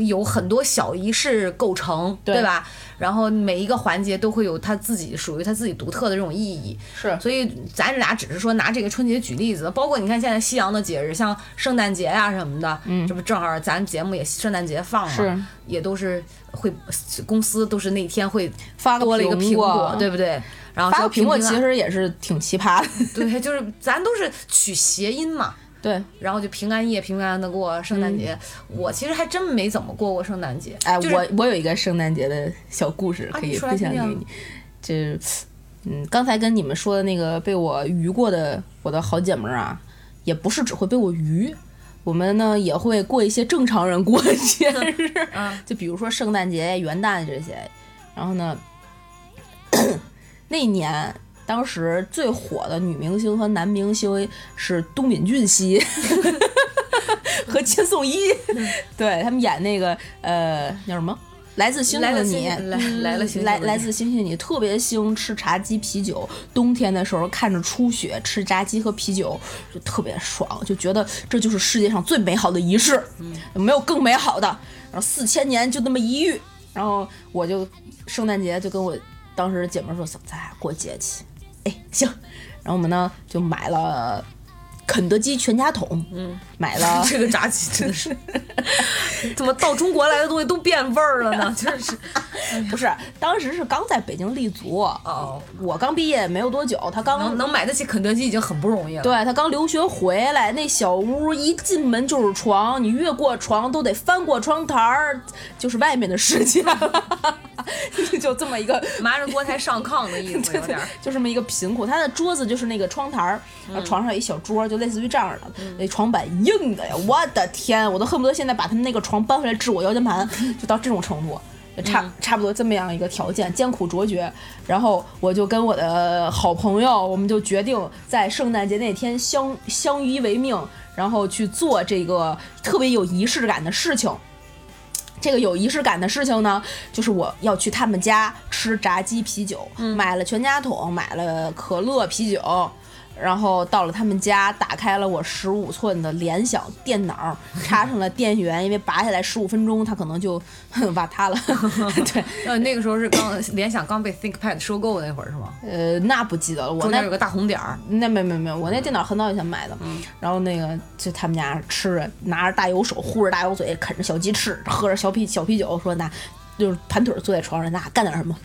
有很多小仪式构成，对对吧？然后每一个环节都会有它自己属于它自己独特的这种意义。是所以咱俩只是说拿这个春节举例子，包括你看现在西洋的节日，像圣诞节呀、什么的，嗯，这不正好咱节目也圣诞节放嘛，是也都是会公司都是那天会发多了一个苹果果，对不对？然后发个苹果其实也是挺奇葩的。对，就是咱都是取谐音嘛。对，然后就平安夜平平安安的过圣诞节，我其实还真没怎么过过圣诞节。嗯哎，就是我我有一个圣诞节的小故事可以分享给你。这，嗯，刚才跟你们说的那个被我愚过的我的好姐们儿啊，也不是只会被我愚，我们呢也会过一些正常人过的节日，嗯就比如说圣诞节、元旦这些。然后呢，那一年。当时最火的女明星和男明星是都敏俊熙 和千颂伊，对他们演那个呃叫什么？来自星星的你，来来了星星来来自星星的你，特别兴吃炸鸡啤酒。冬天的时候看着初雪，吃炸鸡和啤酒就特别爽，就觉得这就是世界上最美好的仪式，没有更美好的。然后四千年就那么一遇，然后我就圣诞节就跟我当时姐们儿说，咱俩过节去。行，然后我们呢就买了肯德基全家桶，嗯，买了 这个炸鸡真的是，怎么到中国来的东西都变味儿了呢？真是不是，当时是刚在北京立足，哦，我刚毕业没有多久，他刚能能买得起肯德基已经很不容易了。对他刚留学回来，那小屋一进门就是床，你越过床都得翻过窗台儿，就是外面的世界了，就这么一个麻着锅台上炕的意思，有点儿。就这么一个贫苦。他的桌子就是那个窗台儿，然后床上有一小桌，就类似于这样的。那床板硬的呀，我的天，我都恨不得现在把他们那个床搬回来治我腰间盘，就到这种程度。就差差不多这么样一个条件，艰苦卓绝。然后我就跟我的好朋友，我们就决定在圣诞节那天相相依为命，然后去做这个特别有仪式感的事情。这个有仪式感的事情呢，就是我要去他们家吃炸鸡啤酒，买了全家桶，买了可乐啤酒，然后到了他们家，打开了我十五寸的联想电脑，插上了电源，因为拔下来十五分钟，它可能就瓦塌了。对，呃，那个时候是刚联想刚被 ThinkPad 收购那会儿是吗？呃，那不记得了，我那有个大红点儿。那没没没，我那电脑很早以前买的，然后那个就他们家吃着，拿着大油手，护着大油嘴，啃着小鸡翅，喝着小啤小啤酒，说那就是盘腿坐在床上，那干点什么？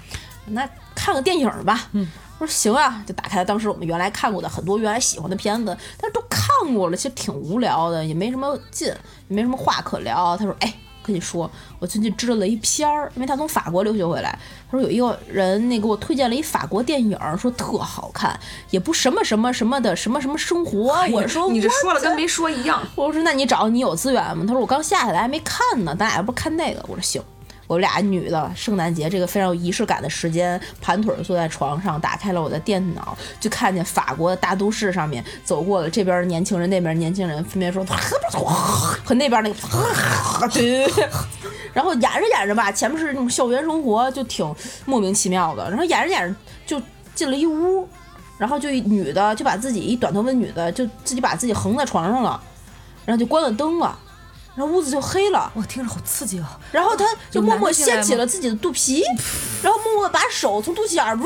那看个电影吧。嗯，我说行啊，就打开了当时我们原来看过的很多原来喜欢的片子，但是都看过了，其实挺无聊的，也没什么劲，也没什么话可聊。他说，哎。跟你说，我最近知道了一片儿，因为他从法国留学回来。他说有一个人那给我推荐了一法国电影，说特好看，也不什么什么什么的什么什么生活。我说你这说了跟没说一样。我说那你找你有资源吗？他说我刚下下来还没看呢，咱俩要不看那个？我说行。我俩女的，圣诞节这个非常有仪式感的时间，盘腿坐在床上，打开了我的电脑，就看见法国的大都市上面走过了这边年轻人，那边年轻人，分别说和那边那个，对，然后演着演着吧，前面是那种校园生活，就挺莫名其妙的，然后演着演着就进了一屋，然后就一女的就把自己一短头发女的就自己把自己横在床上了，然后就关了灯了。然后屋子就黑了，我听着好刺激啊！然后他就默默掀起了自己的肚皮，然后默默把手从肚脐眼儿嗡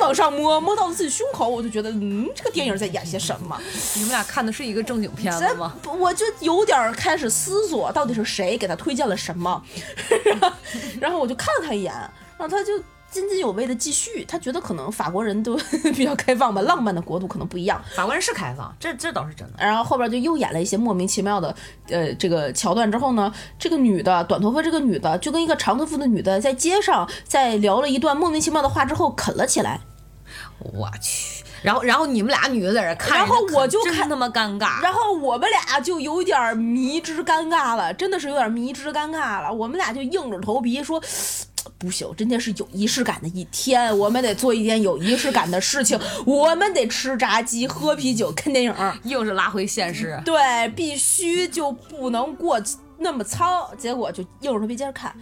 往上摸，摸到了自己胸口，我就觉得，嗯，这个电影在演些什么？你们俩看的是一个正经片子吗？我就有点儿开始思索，到底是谁给他推荐了什么？然后然后我就看了他一眼，然后他就津津有味的继续，他觉得可能法国人都 比较开放吧，浪漫的国度可能不一样。法国人是开放，这这倒是真的。然后后边就又演了一些莫名其妙的呃这个桥段之后呢，这个女的短头发这个女的就跟一个长头发的女的在街上在聊了一段莫名其妙的话之后啃了起来，我去，然后然后你们俩女的在这看，然后我就看他妈尴尬。然后我们俩就有点迷之尴尬了，真的是有点迷之尴尬了。我们俩就硬着头皮说。不行，今天是有仪式感的一天，我们得做一件有仪式感的事情，我们得吃炸鸡、喝啤酒、看电影。又是拉回现实，对，必须就不能过那么糙。结果就硬着头皮接着看，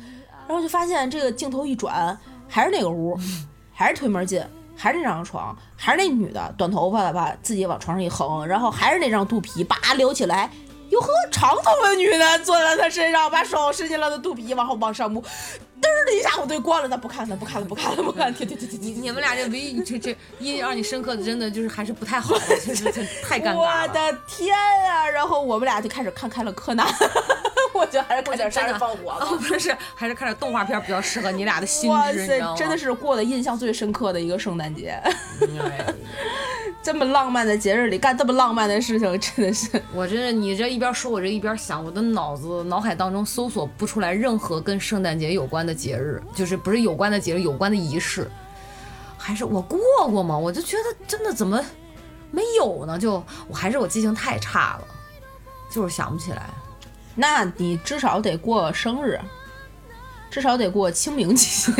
然后就发现这个镜头一转，还是那个屋，还是推门进，还是那张床，还是那女的短头发的把自己往床上一横，然后还是那张肚皮叭撩起来，有个长头发女的坐在他身上，把手伸进了他肚皮，往后往上摸，嘚儿的一下我就关了，那不看了，不看了，不看了，不看了，停停停停停。你们俩这唯一这这印象让你深刻的，真的就是还是不太好的，就是太尴尬了我。的天啊！然后我们俩就开始看开了柯南，我觉得还是看点杀人放火吧。哦，不是，还是看点动画片比较适合你俩的心哇智，你知道吗？塞，真的是过得印象最深刻的一个圣诞节。哎这么浪漫的节日里干这么浪漫的事情，真的是我真的，你这一边说，我这一边想，我的脑子脑海当中搜索不出来任何跟圣诞节有关的节日，就是不是有关的节日，有关的仪式，还是我过过吗？我就觉得真的怎么没有呢？就我还是我记性太差了，就是想不起来。那你至少得过生日，至少得过清明节。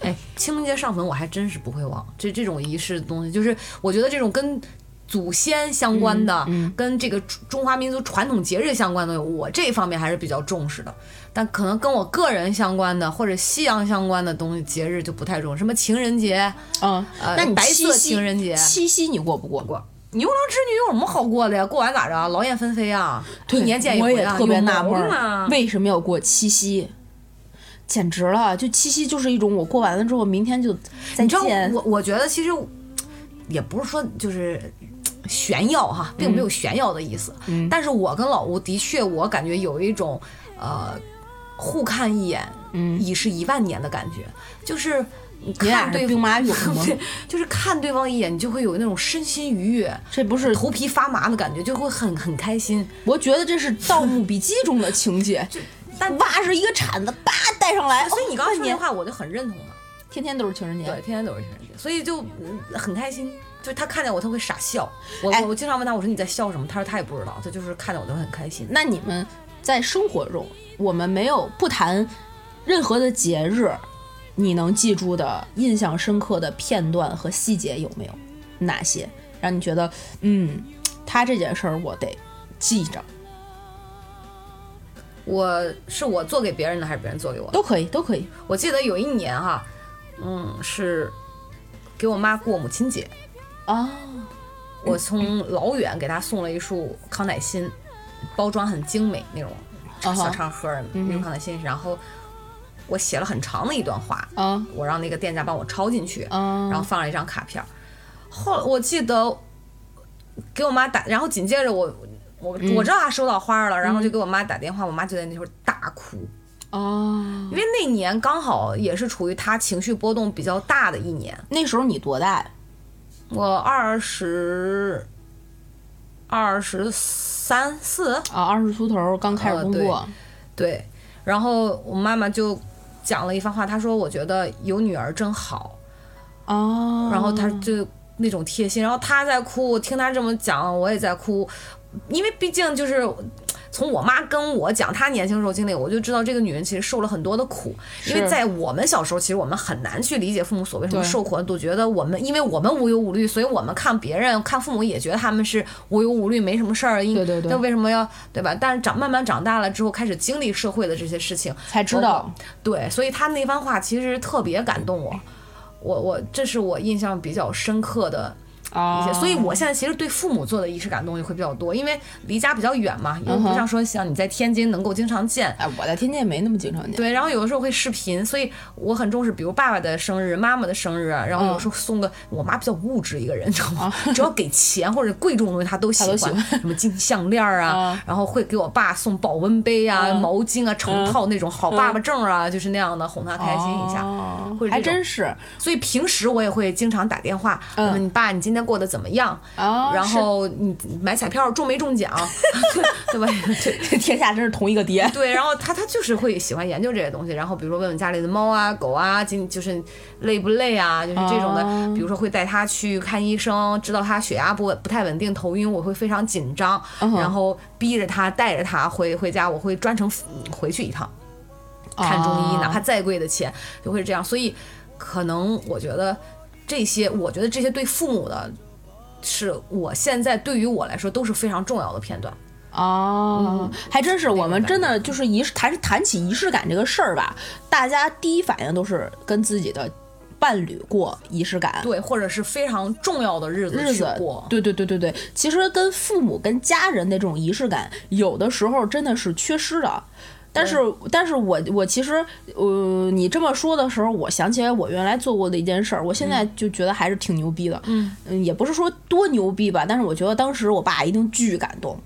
哎，清明节上坟我还真是不会忘，这这种仪式的东西，就是我觉得这种跟祖先相关的，跟这个中中华民族传统节日相关的我这方面还是比较重视的。但可能跟我个人相关的或者西洋相关的东西节日就不太重视，什么情人节，嗯，呃那你白色情人节七夕你过不过？过。牛郎织女有什么好过的呀？过完咋着？劳燕分飞啊，一年见一回啊，我也特别有纳闷为什么要过七夕？简直了！就七夕就是一种我过完了之后，明天就再你知道见。我我觉得其实也不是说就是炫耀哈，并没有炫耀的意思。嗯但是我跟老吴的确，我感觉有一种呃互看一眼，嗯已是一万年的感觉，就是。看对是兵马俑 吗？就是看对方一眼，你就会有那种身心愉悦、这不是，头皮发麻的感觉，就会很很开心。我觉得这是《盗墓笔记》中的情节。但挖是一个铲子，叭带上来。所以你刚刚哦说这话，我就很认同了。天天都是情人节。对，天天都是情人节，所以就嗯很开心。就是他看见我，他会傻笑。我、哎我经常问他，我说你在笑什么？他说他也不知道，他就是看见我就会很开心。那你们在生活中，我们没有不谈任何的节日，你能记住的印象深刻的片段和细节有没有？哪些让你觉得，嗯，他这件事儿我得记着，我是我做给别人的，还是别人做给我？的？都可以，都可以。我记得有一年哈，嗯，是给我妈过母亲节，哦，我从老远给她送了一束康乃馨，包装很精美那种小长盒儿那种康乃馨，然后我写了很长的一段话，啊我让那个店家帮我抄进去，啊然后放了一张卡片。后来我记得给我妈打，然后紧接着我我我知道他收到花了，然后就给我妈打电话，我妈就在那时候大哭，哦，因为那年刚好也是处于他情绪波动比较大的一年，那时候你多大？我二十二十三四，啊，二十出头，刚开始呃工作。对，然后我妈妈就讲了一番话，她说我觉得有女儿真好，哦，然后她就那种贴心，然后她在哭，我听她这么讲，我也在哭，因为毕竟就是。从我妈跟我讲她年轻时候经历，我就知道这个女人其实受了很多的苦，因为在我们小时候，其实我们很难去理解父母所为什么受苦，都觉得我们因为我们无忧无虑，所以我们看别人看父母也觉得他们是无忧无虑，没什么事儿，因对对对。那为什么要对吧？但是长慢慢长大了之后，开始经历社会的这些事情，才知道，对，所以她那番话其实特别感动我，我我这是我印象比较深刻的一啊些，所以我现在其实对父母做的仪式感东西会比较多，因为离家比较远嘛，因为不像说像你在天津能够经常见。哎，我在天津也没那么经常见。对，然后有的时候会视频，所以我很重视，比如爸爸的生日、妈妈的生日，然后有时候送个，我妈比较物质一个人，你知道吗？只要给钱或者贵重的东西，她都喜欢，什么金项链啊啊，然后会给我爸送保温杯啊、嗯。毛巾啊，成套那种好爸爸证啊，就是那样的，哄他开心一下。哦。还真是。所以平时我也会经常打电话嗯。问你爸，你今天过得怎么样？啊，然后你买彩票中没中奖，对吧？这这天下真是同一个爹。对，然后他他就是会喜欢研究这些东西，然后比如说问问家里的猫啊、狗啊，今就是累不累啊，就是这种的。哦比如说会带他去看医生，知道他血压不稳不太稳定、头晕，我会非常紧张，嗯然后逼着他带着他回回家，我会专程回去一趟看中医，哦哪怕再贵的钱就会这样。所以可能我觉得这些，我觉得这些对父母的。是我现在对于我来说都是非常重要的片段。哦，还真是，我们真的就是仪式谈谈起仪式感这个事儿吧，大家第一反应都是跟自己的伴侣过仪式感。对，或者是非常重要的日子日子过，对对对对对，其实跟父母跟家人的这种仪式感，有的时候真的是缺失的。但是，但是我我其实，呃，你这么说的时候，我想起来我原来做过的一件事儿，我现在就觉得还是挺牛逼的。嗯也不是说多牛逼吧，但是我觉得当时我爸一定巨感动。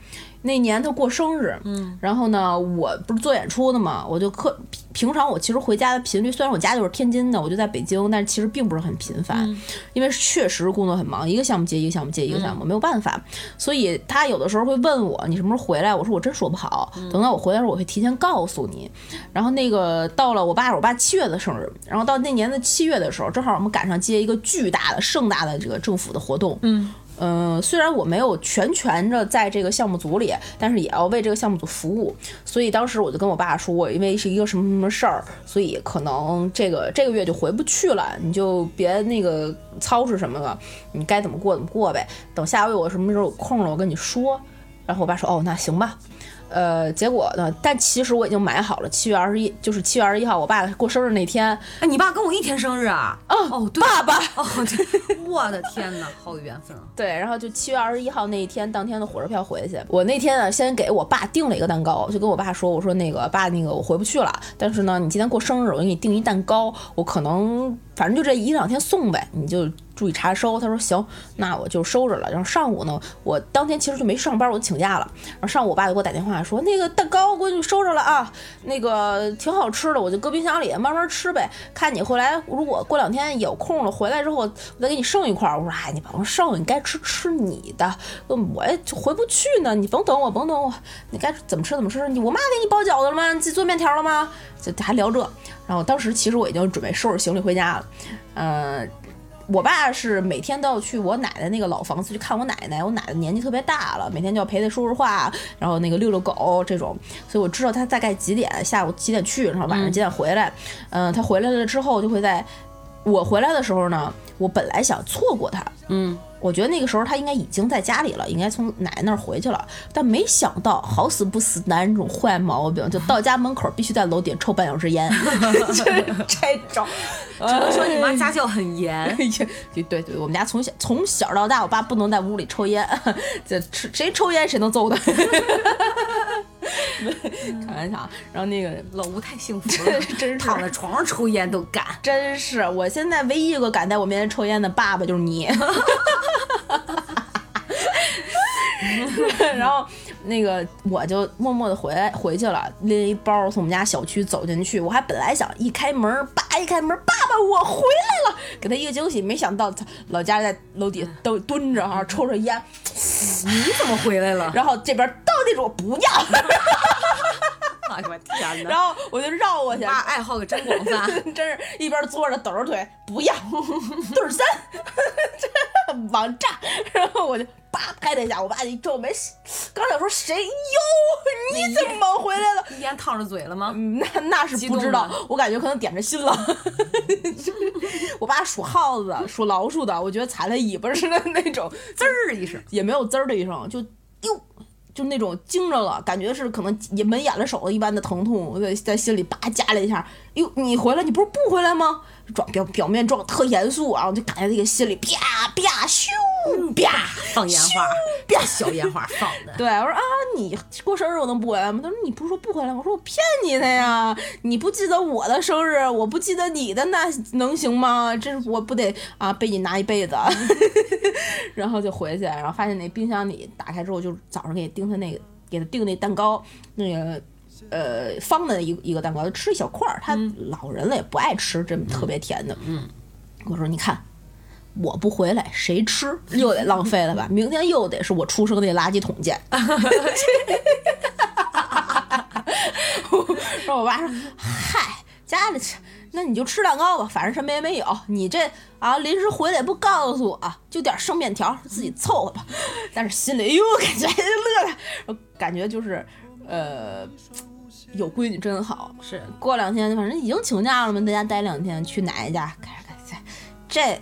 那年他过生日，嗯，然后呢，我不是做演出的嘛，我就可平平常我其实回家的频率，虽然我家就是天津的，我就在北京，但是其实并不是很频繁，因为确实工作很忙，一个项目接一个项目接一个项目，没有办法。所以他有的时候会问我你什么时候回来，我说我真说不好，等到我回来的时候我会提前告诉你。然后那个到了我爸，我爸七月的生日，然后到那年的七月的时候，正好我们赶上接一个巨大的、盛大的这个政府的活动，嗯。嗯，虽然我没有全权的在这个项目组里，但是也要为这个项目组服务，所以当时我就跟我爸说，我因为是一个什么什么事儿，所以可能这个这个月就回不去了，你就别那个操持什么了，你该怎么过怎么过呗，等下回我什么时候有空了，我跟你说。然后我爸说，哦，那行吧。呃，结果呢？但其实我已经买好了，七月二十一，就是七月二十一号，我爸过生日那天，哎，你爸跟我一天生日啊？哦哦，对，爸爸哦，对，我的天哪，好有缘分啊！对，然后就七月二十一号那一天，当天的火车票回去。我那天啊，先给我爸订了一个蛋糕，就跟我爸说，我说那个爸，那个我回不去了，但是呢，你今天过生日，我给你订一蛋糕，我可能反正就这一两天送呗，你就注意查收。他说行，那我就收着了。然后上午呢，我当天其实就没上班，我请假了。然后上午我爸就给我打电话说，那个蛋糕给你收着了啊，那个挺好吃的，我就搁冰箱里慢慢吃呗。看你后来如果过两天有空了回来之后，我再给你剩一块。我说哎，你甭剩，你该吃吃你的，我也回不去呢，你甭等我，甭等我，你该怎么吃怎么吃。你我妈给你包饺子了吗？你自己做面条了吗？就还聊这。然后当时其实我已经准备收拾行李回家了，呃。我爸是每天都要去我奶奶那个老房子去看我奶奶，我奶奶年纪特别大了，每天就要陪她说说话，然后那个遛遛狗这种，所以我知道他大概几点，下午几点去，然后晚上几点回来。嗯、他回来了之后就会在我回来的时候呢，我本来想错过他，嗯，我觉得那个时候他应该已经在家里了，应该从奶奶那儿回去了，但没想到好死不死，男人这种坏毛病，就到家门口必须在楼顶抽半小时烟，就是这种。只能说你妈家教很严。对对对，我们家从小从小到大，我爸不能在屋里抽烟，这吃谁抽烟谁能揍他。开玩笑，然后那个老吴太幸福了，真是躺在床上抽烟都敢。真是，我现在唯一一个敢在我面前抽烟的爸爸就是你。然后那个我就默默的回来回去了，拎一包从我们家小区走进去。我还本来想一开门，叭一开门，爸爸我回来了，给他一个惊喜。没想到他老家在楼底下都蹲着哈，抽着烟，你怎么回来了？然后这边斗地主不要，我天哪！然后我就绕过去，爸爱好可真广泛。真是一边坐着抖着腿，不要 对儿三，这王炸，然后我就叭拍他一下，我爸一皱眉，刚想说谁哟，你怎么回来了？烟烫着嘴了吗？嗯那那是不知道，我感觉可能点着心了。我爸属耗子，属老鼠的，我觉得踩了尾巴似的那种，滋儿一声，也没有滋儿的一声，就哟，就那种惊着了，感觉是可能也门眼了手一般的疼痛，我在在心里叭夹了一下。哟，你回来，你不是不回来吗？装表表面装特严肃啊，我就感觉那个心里啪啪咻啪放烟花，啪 小烟花放的。对，我说啊，你过生日我能不回来吗？他说你不是说不回来吗？我说我骗你的呀，你不记得我的生日，我不记得你的，那能行吗？这我不得啊被你拿一辈子，然后就回去，然后发现那冰箱里打开之后，就早上给订他那个给他订那蛋糕，那个。呃，方的一一个蛋糕，就吃一小块儿。他老人了也不爱吃这么特别甜的。嗯，我说你看，我不回来谁吃？又得浪费了吧？明天又得是我出生那垃圾桶见。然后我爸说：“嗨，家里去，那你就吃蛋糕吧，反正什么也没有。你这啊，临时回来也不告诉我啊，就点生面条，自己凑合吧。但是心里哟，感觉还乐了，感觉就是呃。”有闺女真好，是。过两天反正已经请假了嘛，在家待两天，去奶奶家？看看这这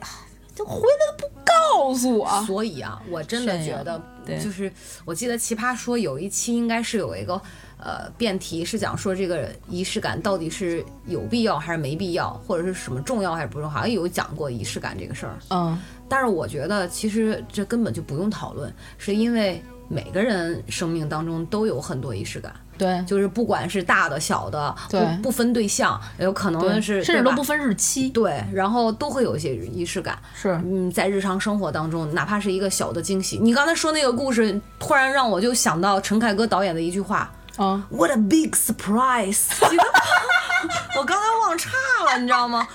就回来都不告诉我，所以啊，我真的觉得，对。就是我记得《奇葩说》有一期应该是有一个呃辩题是讲说这个仪式感到底是有必要还是没必要，或者是什么重要还是不重要，好像有讲过仪式感这个事儿。嗯。但是我觉得其实这根本就不用讨论，是因为每个人生命当中都有很多仪式感，对就是不管是大的小的，对不不分对象，有可能对，是甚至都不分日期，对，然后都会有一些仪式感。是嗯，在日常生活当中，哪怕是一个小的惊喜，你刚才说那个故事，突然让我就想到陈凯歌导演的一句话啊，：“What a big surprise！” 我刚才忘岔了，你知道吗？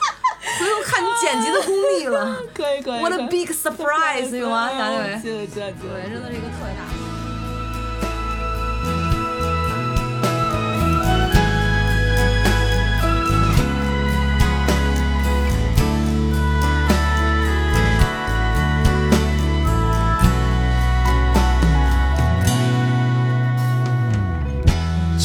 回头看你剪辑的功力了。可以可以 What a big surprise！有吗？对对对，真的是一个特别大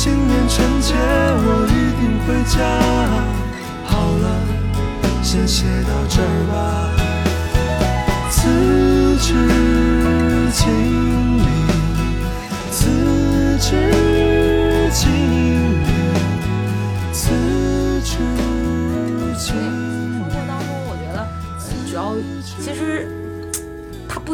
今年春节我一定回家。好了，先写到这儿吧。此致敬礼，此致敬礼，此致敬生活当中，我觉得主要其实。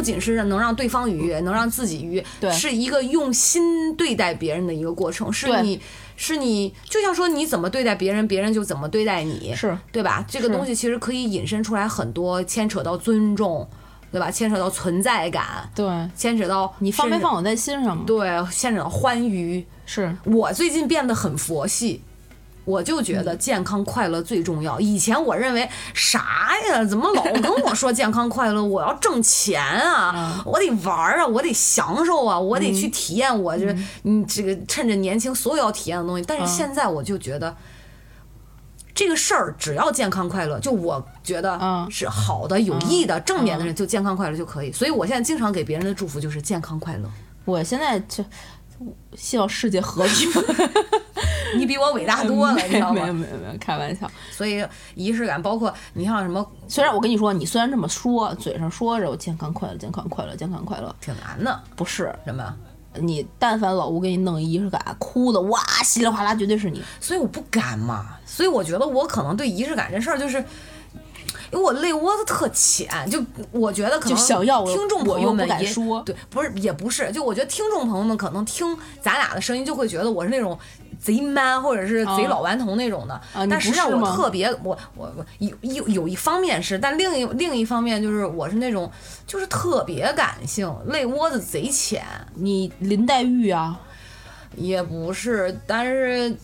仅是能让对方愉悦，能让自己愉悦，对是一个用心对待别人的一个过程。是你，是你，就像说你怎么对待别人，别人就怎么对待你，是对吧？这个东西其实可以引申出来很多，牵扯到尊重，对吧？牵扯到存在感，对，牵扯到你放没放我在心上吗？对，牵扯到欢愉。是我最近变得很佛系，我就觉嗯得健康快乐最重要。以前我认为啥呀，怎么老跟我说健康快乐？我要挣钱啊，我得玩儿啊，我得享受啊，我得去体验我这你这个趁着年轻所有要体验的东西。但是现在我就觉得。这个事儿只要健康快乐，就我觉得嗯是好的、有益的、正面的人，就健康快乐就可以。所以我现在经常给别人的祝福就是健康快乐。我现在就希望世界和平。你比我伟大多了，你知道吗没有吗？没有没有，开玩笑。所以仪式感，包括你像什么，虽然我跟你说，你虽然这么说，嘴上说着我健康快乐、健康快乐、健康快乐，挺难的。不是什么？你但凡老吴给你弄仪式感，哭的哇稀里哗啦，绝对是你。所以我不敢嘛。所以我觉得我可能对仪式感这事儿就是。因为我泪窝子特浅，就我觉得可能就想要我听众朋友们也敢说对，不是也不是，就我觉得听众朋友们可能听咱俩的声音就会觉得我是那种贼 man 或者是贼啊老顽童那种的，但实际上我特别我我我有有有一方面是，但另一另一方面就是我是那种就是特别感性，泪窝子贼浅，你林黛玉啊，也不是，但是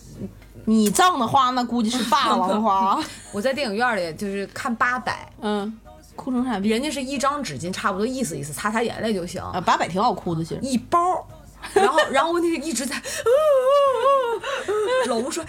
你葬的花那估计是霸王花。我在电影院里就是看八百，嗯，哭成啥逼人家是一张纸巾，差不多意思意思，擦擦眼泪就行，啊，八百挺好哭的，其实。一包。然后，然后我那个一直在，老吴说：“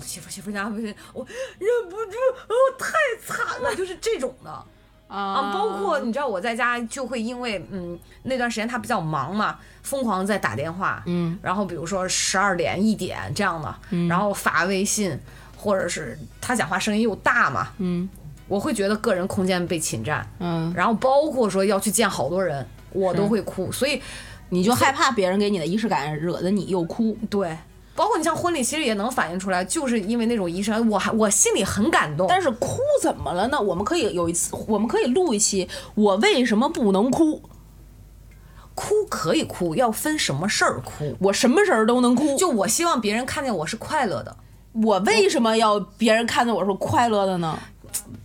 媳妇媳妇家不行，我忍不住，我，太惨了，就是这种的。”啊，包括你知道我在家就会因为嗯那段时间他比较忙嘛，疯狂在打电话，嗯，然后比如说十二点一点这样的，然后发微信，或者是他讲话声音又大嘛，嗯。我会觉得个人空间被侵占，嗯，然后包括说要去见好多人，我都会哭，所以你就害怕别人给你的仪式感惹得你又哭。对。包括你像婚礼，其实也能反映出来，就是因为那种仪式感，我还我心里很感动。但是哭怎么了呢？我们可以有一次，我们可以录一期，我为什么不能哭？哭可以哭，要分什么事儿哭。我什么事儿都能哭。就我希望别人看见我是快乐的，我为什么要别人看见我是快乐的呢？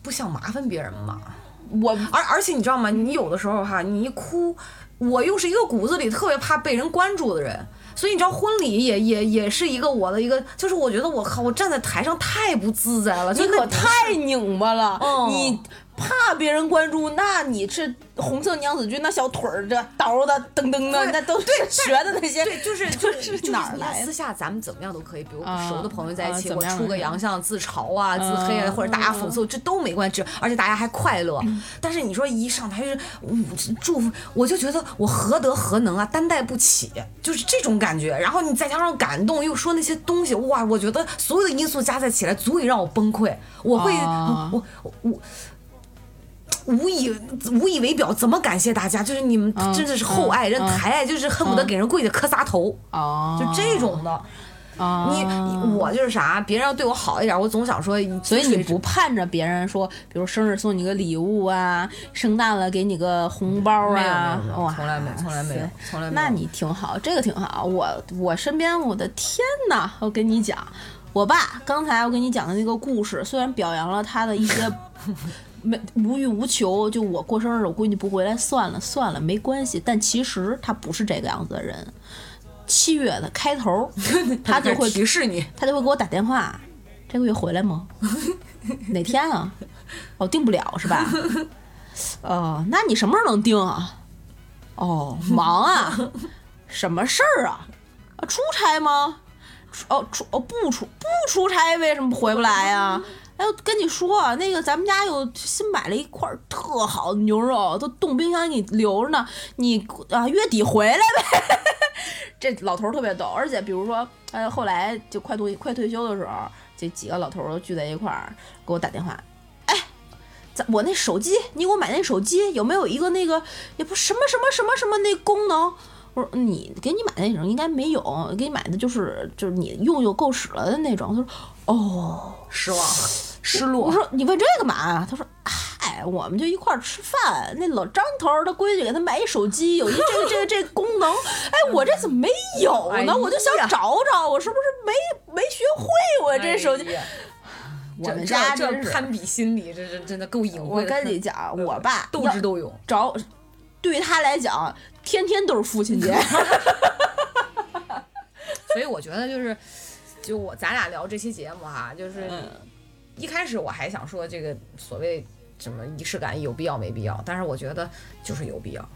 不想麻烦别人嘛。我而而且你知道吗？你有的时候哈，你一哭，我又是一个骨子里特别怕被人关注的人，所以你知道婚礼也也也是一个我的一个，就是我觉得我靠，我站在台上太不自在了，就你可太拧巴了，哦你怕别人关注，那你是红色娘子军那小腿儿这叨的噔噔的，那都是学的那些，对，就是 就是是就是哪儿来私下咱们怎么样都可以，比如啊熟的朋友在一起，我出个洋相、自嘲啊、自黑啊，嗯或者大家讽刺我，这都没关系，只而且大家还快乐。但是你说一上台就是嗯祝福，我就觉得我何德何能啊，担待不起，就是这种感觉。然后你再加上感动，又说那些东西，哇，我觉得所有的因素加在起来，足以让我崩溃。我会，我我。无以无以为表，怎么感谢大家？就是你们嗯真的是厚爱人、嗯。抬爱，就是恨不得给人跪下磕仨头，哦，就这种的。啊，你你我就是啥，别人要对我好一点，我总想说，所以你不盼着别人说，比如生日送你个礼物啊，圣诞了给你个红包啊，哇，从来没有从来没有从来没有。那你挺好，这个挺好。我我身边，我的天呐，我跟你讲，我爸刚才我跟你讲的那个故事，虽然表扬了他的一些没无欲无求，就我过生日，我闺女不回来，算了算了，没关系。但其实他不是这个样子的人。七月的开头，他就会提示你，他就会给我打电话，这个月回来吗？哪天啊？哦，定不了是吧？哦，那你什么时候能定啊？哦，忙啊？什么事儿啊？啊，出差吗？哦出哦不出不出差，为什么回不来呀、哎，我跟你说啊，那个咱们家有新买了一块特好的牛肉，都冻冰箱给你留着呢。你啊月底回来呗。这老头特别逗，而且比如说，呃，后来就快退快退休的时候，这几个老头都聚在一块儿给我打电话，哎，咱我那手机，你给我买那手机有没有一个那个也不什么什么什么什么那功能？我说你给你买的那种应该没有，给你买的就是就是你用就够使了的那种。他说哦，失望，失落我落。说你问这个嘛？他说嗨，我们就一块儿吃饭。那老张头儿他闺女给他买一手机，有一这个这个这个功能。哎，我这怎么没有哎呢？我就想找找，我是不是没没学会我这手机？哎我们家这攀比心理，这这真的够隐我晦的。跟你讲，我爸斗智斗勇。找，对于他来讲，天天都是父亲节。所以我觉得就是，就我咱俩聊这期节目哈，就是嗯一开始我还想说这个所谓什么仪式感有必要没必要，但是我觉得就是有必要。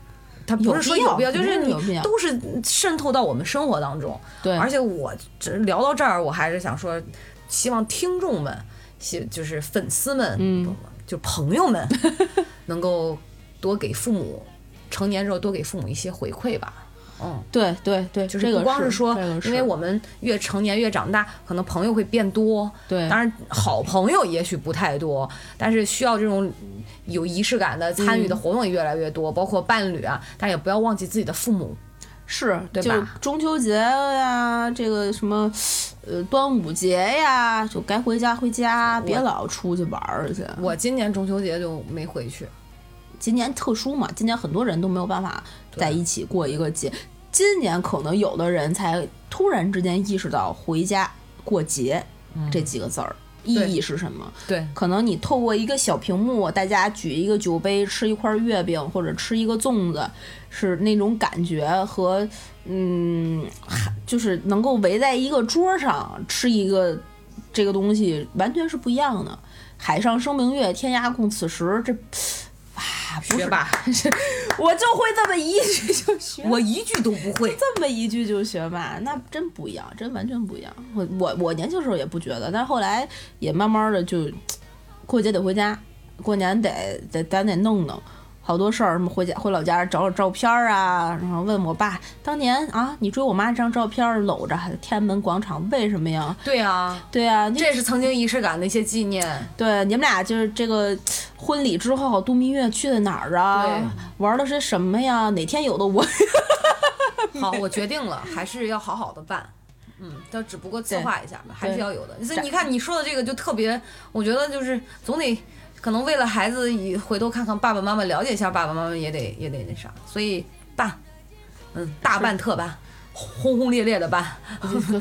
他不是说有必要必要，就是你都是渗透到我们生活当中。对而且我只聊到这儿，我还是想说，希望听众们，希就是粉丝们，嗯就朋友们，能够多给父母，成年之后多给父母一些回馈吧。嗯，对对对，就是这个不光是说，这个因为我们越成年越长大，可能朋友会变多。对当然好朋友也许不太多，但是需要这种有仪式感的参与的活动也越来越多，包括伴侣啊，但也不要忘记自己的父母。是，对吧中秋节呀，这个什么，呃，端午节呀，就该回家回家，别老出去玩儿去。我今年中秋节就没回去，今年特殊嘛，今年很多人都没有办法在一起过一个节。今年可能有的人才突然之间意识到回家过节这几个字儿、意义是什么。对，可能你透过一个小屏幕，大家举一个酒杯，吃一块月饼或者吃一个粽子，是那种感觉和嗯，还就是能够围在一个桌上吃一个这个东西，完全是不一样的。海上生明月，天涯共此时，这啊，不是，学霸，我就会这么一句就学。我一句都不会。这么一句就学霸，那真不一样，真完全不一样。我我我年轻时候也不觉得，但是后来也慢慢的就过节得回家，过年得得咱得弄弄。好多事儿，什么回家回老家找找照片儿啊，然后问我爸，当年啊，你追我妈这张照片儿搂着天安门广场，为什么呀？对啊，对啊，这是曾经仪式感的一些纪念。对你们俩就是这个婚礼之后度蜜月去的哪儿啊对？玩的是什么呀？哪天有的我好，我决定了，还是要好好的办。嗯，但只不过策划一下吧，还是要有的。所以你看你说的这个就特别，我觉得就是总得，可能为了孩子，回头看看爸爸妈妈，了解一下爸爸妈妈，也得也得那啥，所以办，嗯，大办特办，轰轰烈烈的办，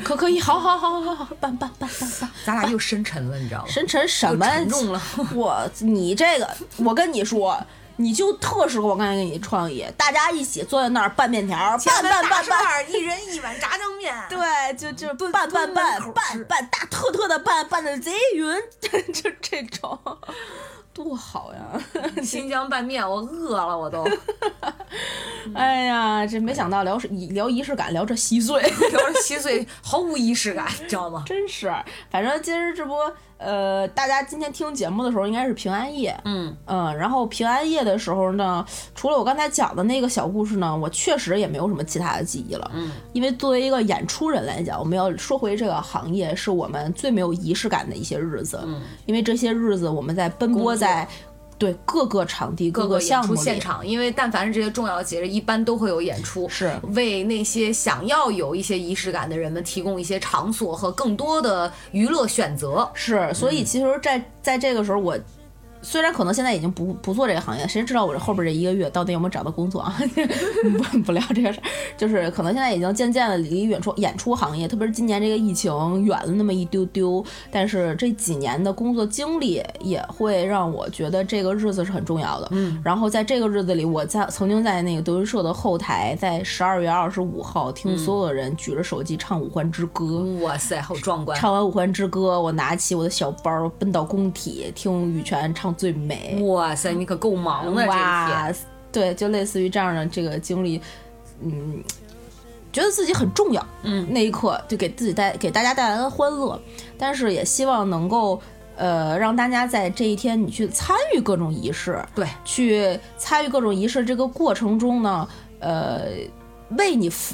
可可以，好好好好好好，办办办办办。咱俩又深沉了，你知道吗？深沉什么？沉重了。我你这个，我跟你说，你就特适合我刚才给你创意，大家一起坐在那儿拌面条，拌拌拌拌，一人一碗炸酱面。对，就就拌拌拌拌拌大特特的拌拌的贼匀，就这种。多好呀！新疆拌面，我饿了，我都 哎呀，这没想到聊是聊仪式感，聊这稀碎，聊着稀碎，毫无仪式感，你知道吗？真是。反正今儿这不，呃，大家今天听节目的时候应该是平安夜，嗯嗯，然后平安夜的时候呢，除了我刚才讲的那个小故事呢，我确实也没有什么其他的记忆了。嗯，因为作为一个演出人来讲，我们要说回这个行业，是我们最没有仪式感的一些日子。嗯，因为这些日子我们在奔波在对各个场地、各个项目里出现场，因为但凡是这些重要的节日，一般都会有演出，是为那些想要有一些仪式感的人们提供一些场所和更多的娱乐选择。是，所嗯以其实在，在这个时候我。虽然可能现在已经不不做这个行业，谁知道我这后边这一个月到底有没有找到工作啊？不不聊这个事儿，就是可能现在已经渐渐的离演出演出行业，特别是今年这个疫情远了那么一丢丢，但是这几年的工作经历也会让我觉得这个日子是很重要的。嗯，然后在这个日子里，我在曾经在那个德云社的后台，在十二月二十五号听所有的人举着手机唱《五环之歌》。哇塞，好壮观！唱完《五环之歌》，我拿起我的小包，奔到工体，听羽泉唱《最美哇塞，你可够忙的》。哇天。，对，就类似于这样的这个经历，嗯，觉得自己很重要。嗯，那一刻就给自己带给大家带来了欢乐，但是也希望能够。呃，让大家在这一天你去参与各种仪式，对，去参与各种仪式这个过程中呢，呃，为你服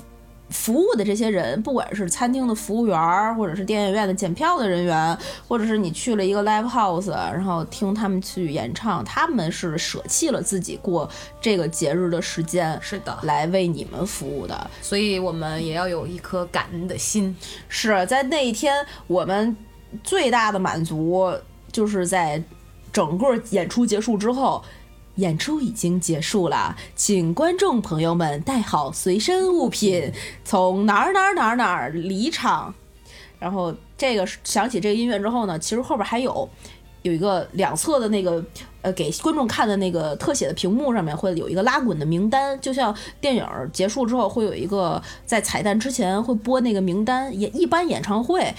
服务的这些人，不管是餐厅的服务员儿，或者是电影院的检票的人员，或者是你去了一个 live house，然后听他们去演唱，他们是舍弃了自己过这个节日的时间，是的，来为你们服务的。所以我们也要有一颗感恩的心。是在那一天，我们最大的满足就是在整个演出结束之后。演出已经结束了，请观众朋友们带好随身物品，从哪儿哪儿哪儿哪儿离场。然后这个响起这个音乐之后呢，其实后边还有有一个两侧的那个呃给观众看的那个特写的屏幕上面会有一个拉滚的名单，就像电影结束之后会有一个在彩蛋之前会播那个名单，也一般演唱会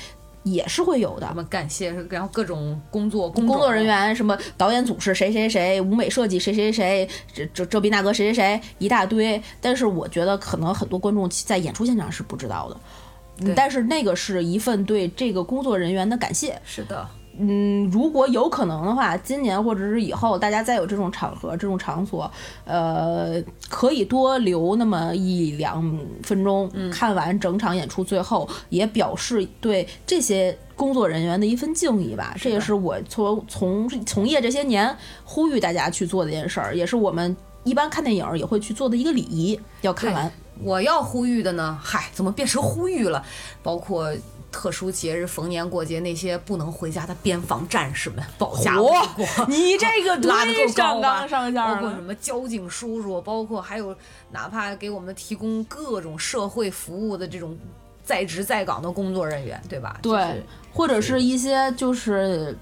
也是会有的什么感谢，然后各种工作工工作人员。什么导演组是谁谁谁，舞美设计谁谁谁，这这这逼那个谁谁谁一大堆。但是我觉得可能很多观众在演出现场是不知道的，但是那个是一份对这个工作人员的感谢。是的，嗯，如果有可能的话，今年或者是以后，大家再有这种场合、这种场所，呃，可以多留那么一两分钟，看完整场演出，最后也表示对这些工作人员的一份敬意吧。这也是我从从从业这些年呼吁大家去做的一件事儿，也是我们一般看电影也会去做的一个礼仪，要看完。我要呼吁的呢，嗨，怎么变成呼吁了？包括特殊节日、逢年过节那些不能回家的边防战士们，保家卫国。你这个 拉的够上高吧纲上线包括什。么交警叔叔，包括还有哪怕给我们提供各种社会服务的这种在职在岗的工作人员，对吧？就是对，或者是一些就是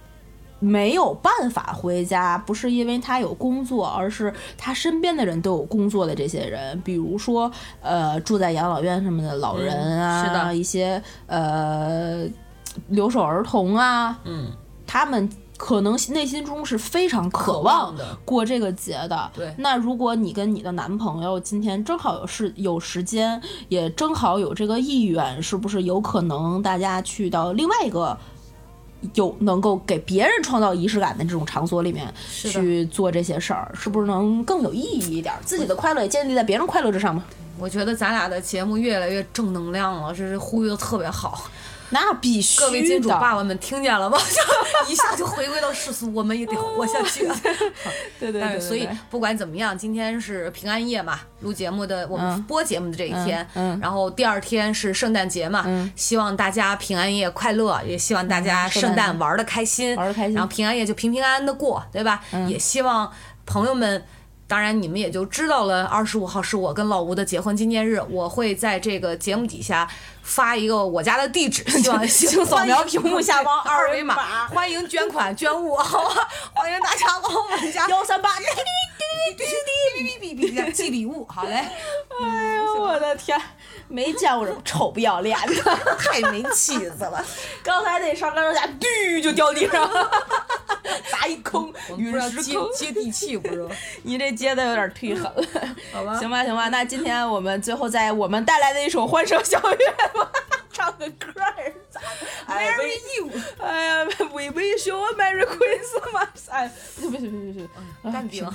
没有办法回家，不是因为他有工作，而是他身边的人都有工作的这些人，比如说呃住在养老院什么的老人啊，嗯是的一些呃留守儿童啊，嗯，他们可能内心中是非常渴渴望。过这个节的。对那如果你跟你的男朋友今天正好有事有时间，也正好有这个意愿，是不是有可能大家去到另外一个有能够给别人创造仪式感的这种场所里面去做这些事儿，是不是能更有意义一点？自己的快乐也建立在别人快乐之上嘛？我觉得咱俩的节目越来越正能量了，这是呼吁的特别好。那必须的。各位金主爸爸们听见了吗？一下就回归到世俗，我们也得活下去 啊。对对对所以不管怎么样，今天是平安夜嘛，录节目的我们嗯播节目的这一天，嗯嗯然后第二天是圣诞节嘛，嗯希望大家平安夜快乐，也希望大家嗯圣圣诞诞玩的开心，玩得开心然后平安夜就平平安安的过，对吧？嗯也希望朋友们。当然，你们也就知道了，二十五号是我跟老吴的结婚纪念日，我会在这个节目底下发一个我家的地址，希望希望扫描屏幕下方二维码码，欢迎捐款捐物，好吧？欢迎大家往我们家幺三八。哔哔哔哔哔哔哔寄礼物，好嘞。哎呦我的天！没见过这么臭不要脸的。太没气势了。刚才那上钢架，嘟就掉地上，砸一坑，我们不知道接陨石坑。接地气不是吗？你这接的有点忒狠了。好吧行吧，行吧，那今天我们最后在我们带来的一首《欢声笑语》吧，唱个歌儿咋的？哎 Marry you，哎呀，We wish you a Merry Christmas！哎，不行不行不行不行，淡定。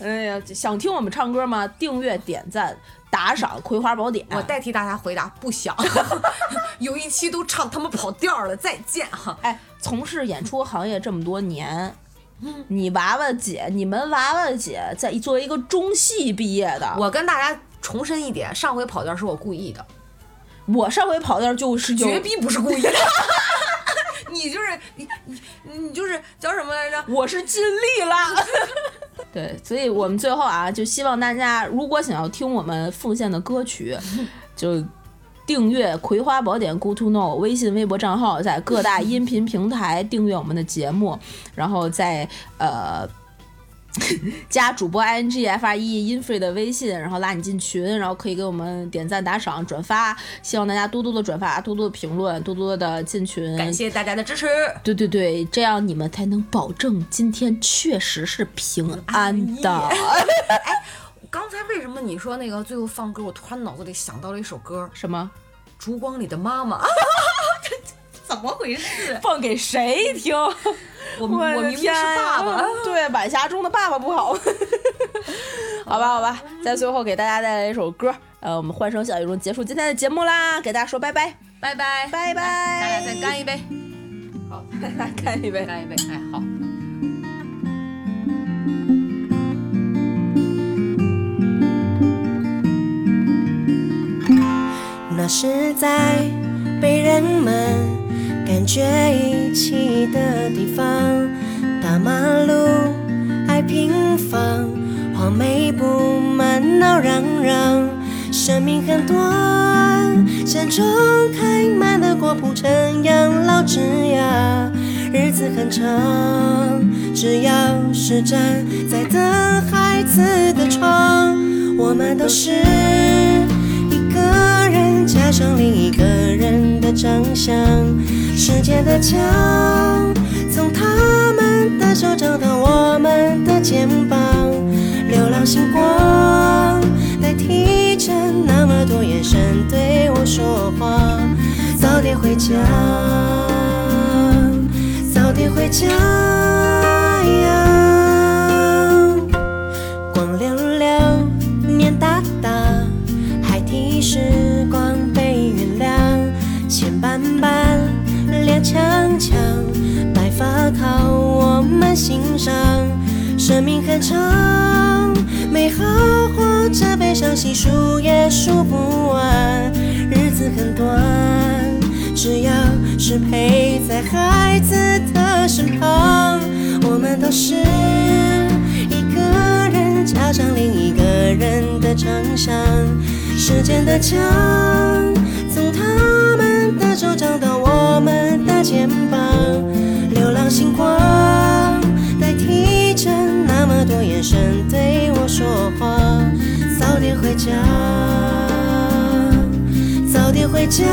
哎呀，想听我们唱歌吗？订阅、点赞、打赏《葵花宝典》。我代替大家回答，不想。有一期都唱他们跑调了，再见哈。哎，从事演出行业这么多年，你娃娃姐，你们娃娃姐在作为一个中戏毕业的，我跟大家重申一点，上回跑调是我故意的，我上回跑调就是有绝逼不是故意的。你就是你你你就是叫什么来着？我是尽力了。对，所以我们最后啊，就希望大家如果想要听我们奉献的歌曲，就订阅《葵花宝典 Good to Know》微信、微博账号，在各大音频平台订阅我们的节目，然后在呃。加主播 i n g f r e infree 的微信，然后拉你进群，然后可以给我们点赞、打赏、转发。希望大家多多的转发，多多的评论，多多的进群。感谢大家的支持。对对对，这样你们才能保证今天确实是平安的。哎刚才为什么你说那个最后放歌，我突然脑子里想到了一首歌什么？《烛光里的妈妈》，怎么回事？放给谁听？我我明明是爸爸。对，晚霞中的爸爸不好。好吧，好吧，在最后给大家带来一首歌，呃，我们欢声笑语中结束今天的节目啦，给大家说拜拜，拜拜拜拜，大家再干一杯，好，干一杯。干一杯。哎，好。那是在被人们感觉遗弃的地方，大马路爱平房，黄梅布满闹嚷嚷。生命很短，山中开满了果铺成养老枝桠。日子很长，只要是站在等孩子的窗，我们都是加上另一个人的长相。时间的墙，从他们的手掌到我们的肩膀，流浪星光代替着那么多眼神对我说话。早点回家，早点回家呀。脸强，白发靠我们欣赏。生命很长，美好或者悲伤，细数也数不完。日子很短，只要是陪在孩子的身旁，我们都是一个人加上另一个人的长相。时间的墙，从他们的手掌到我们的肩膀，流浪星光代替着那么多眼神对我说话。早点回家，早点回家呀。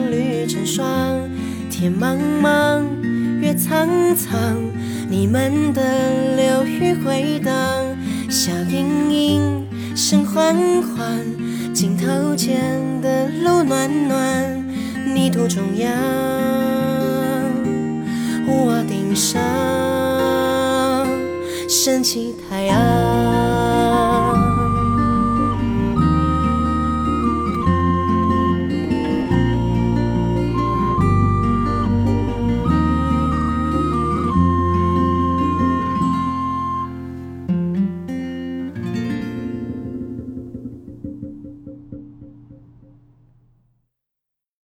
霜。天茫茫，月苍苍，你们的流语回荡，笑盈盈声缓缓，镜头前的路暖暖，泥土中央，屋顶上升起太阳。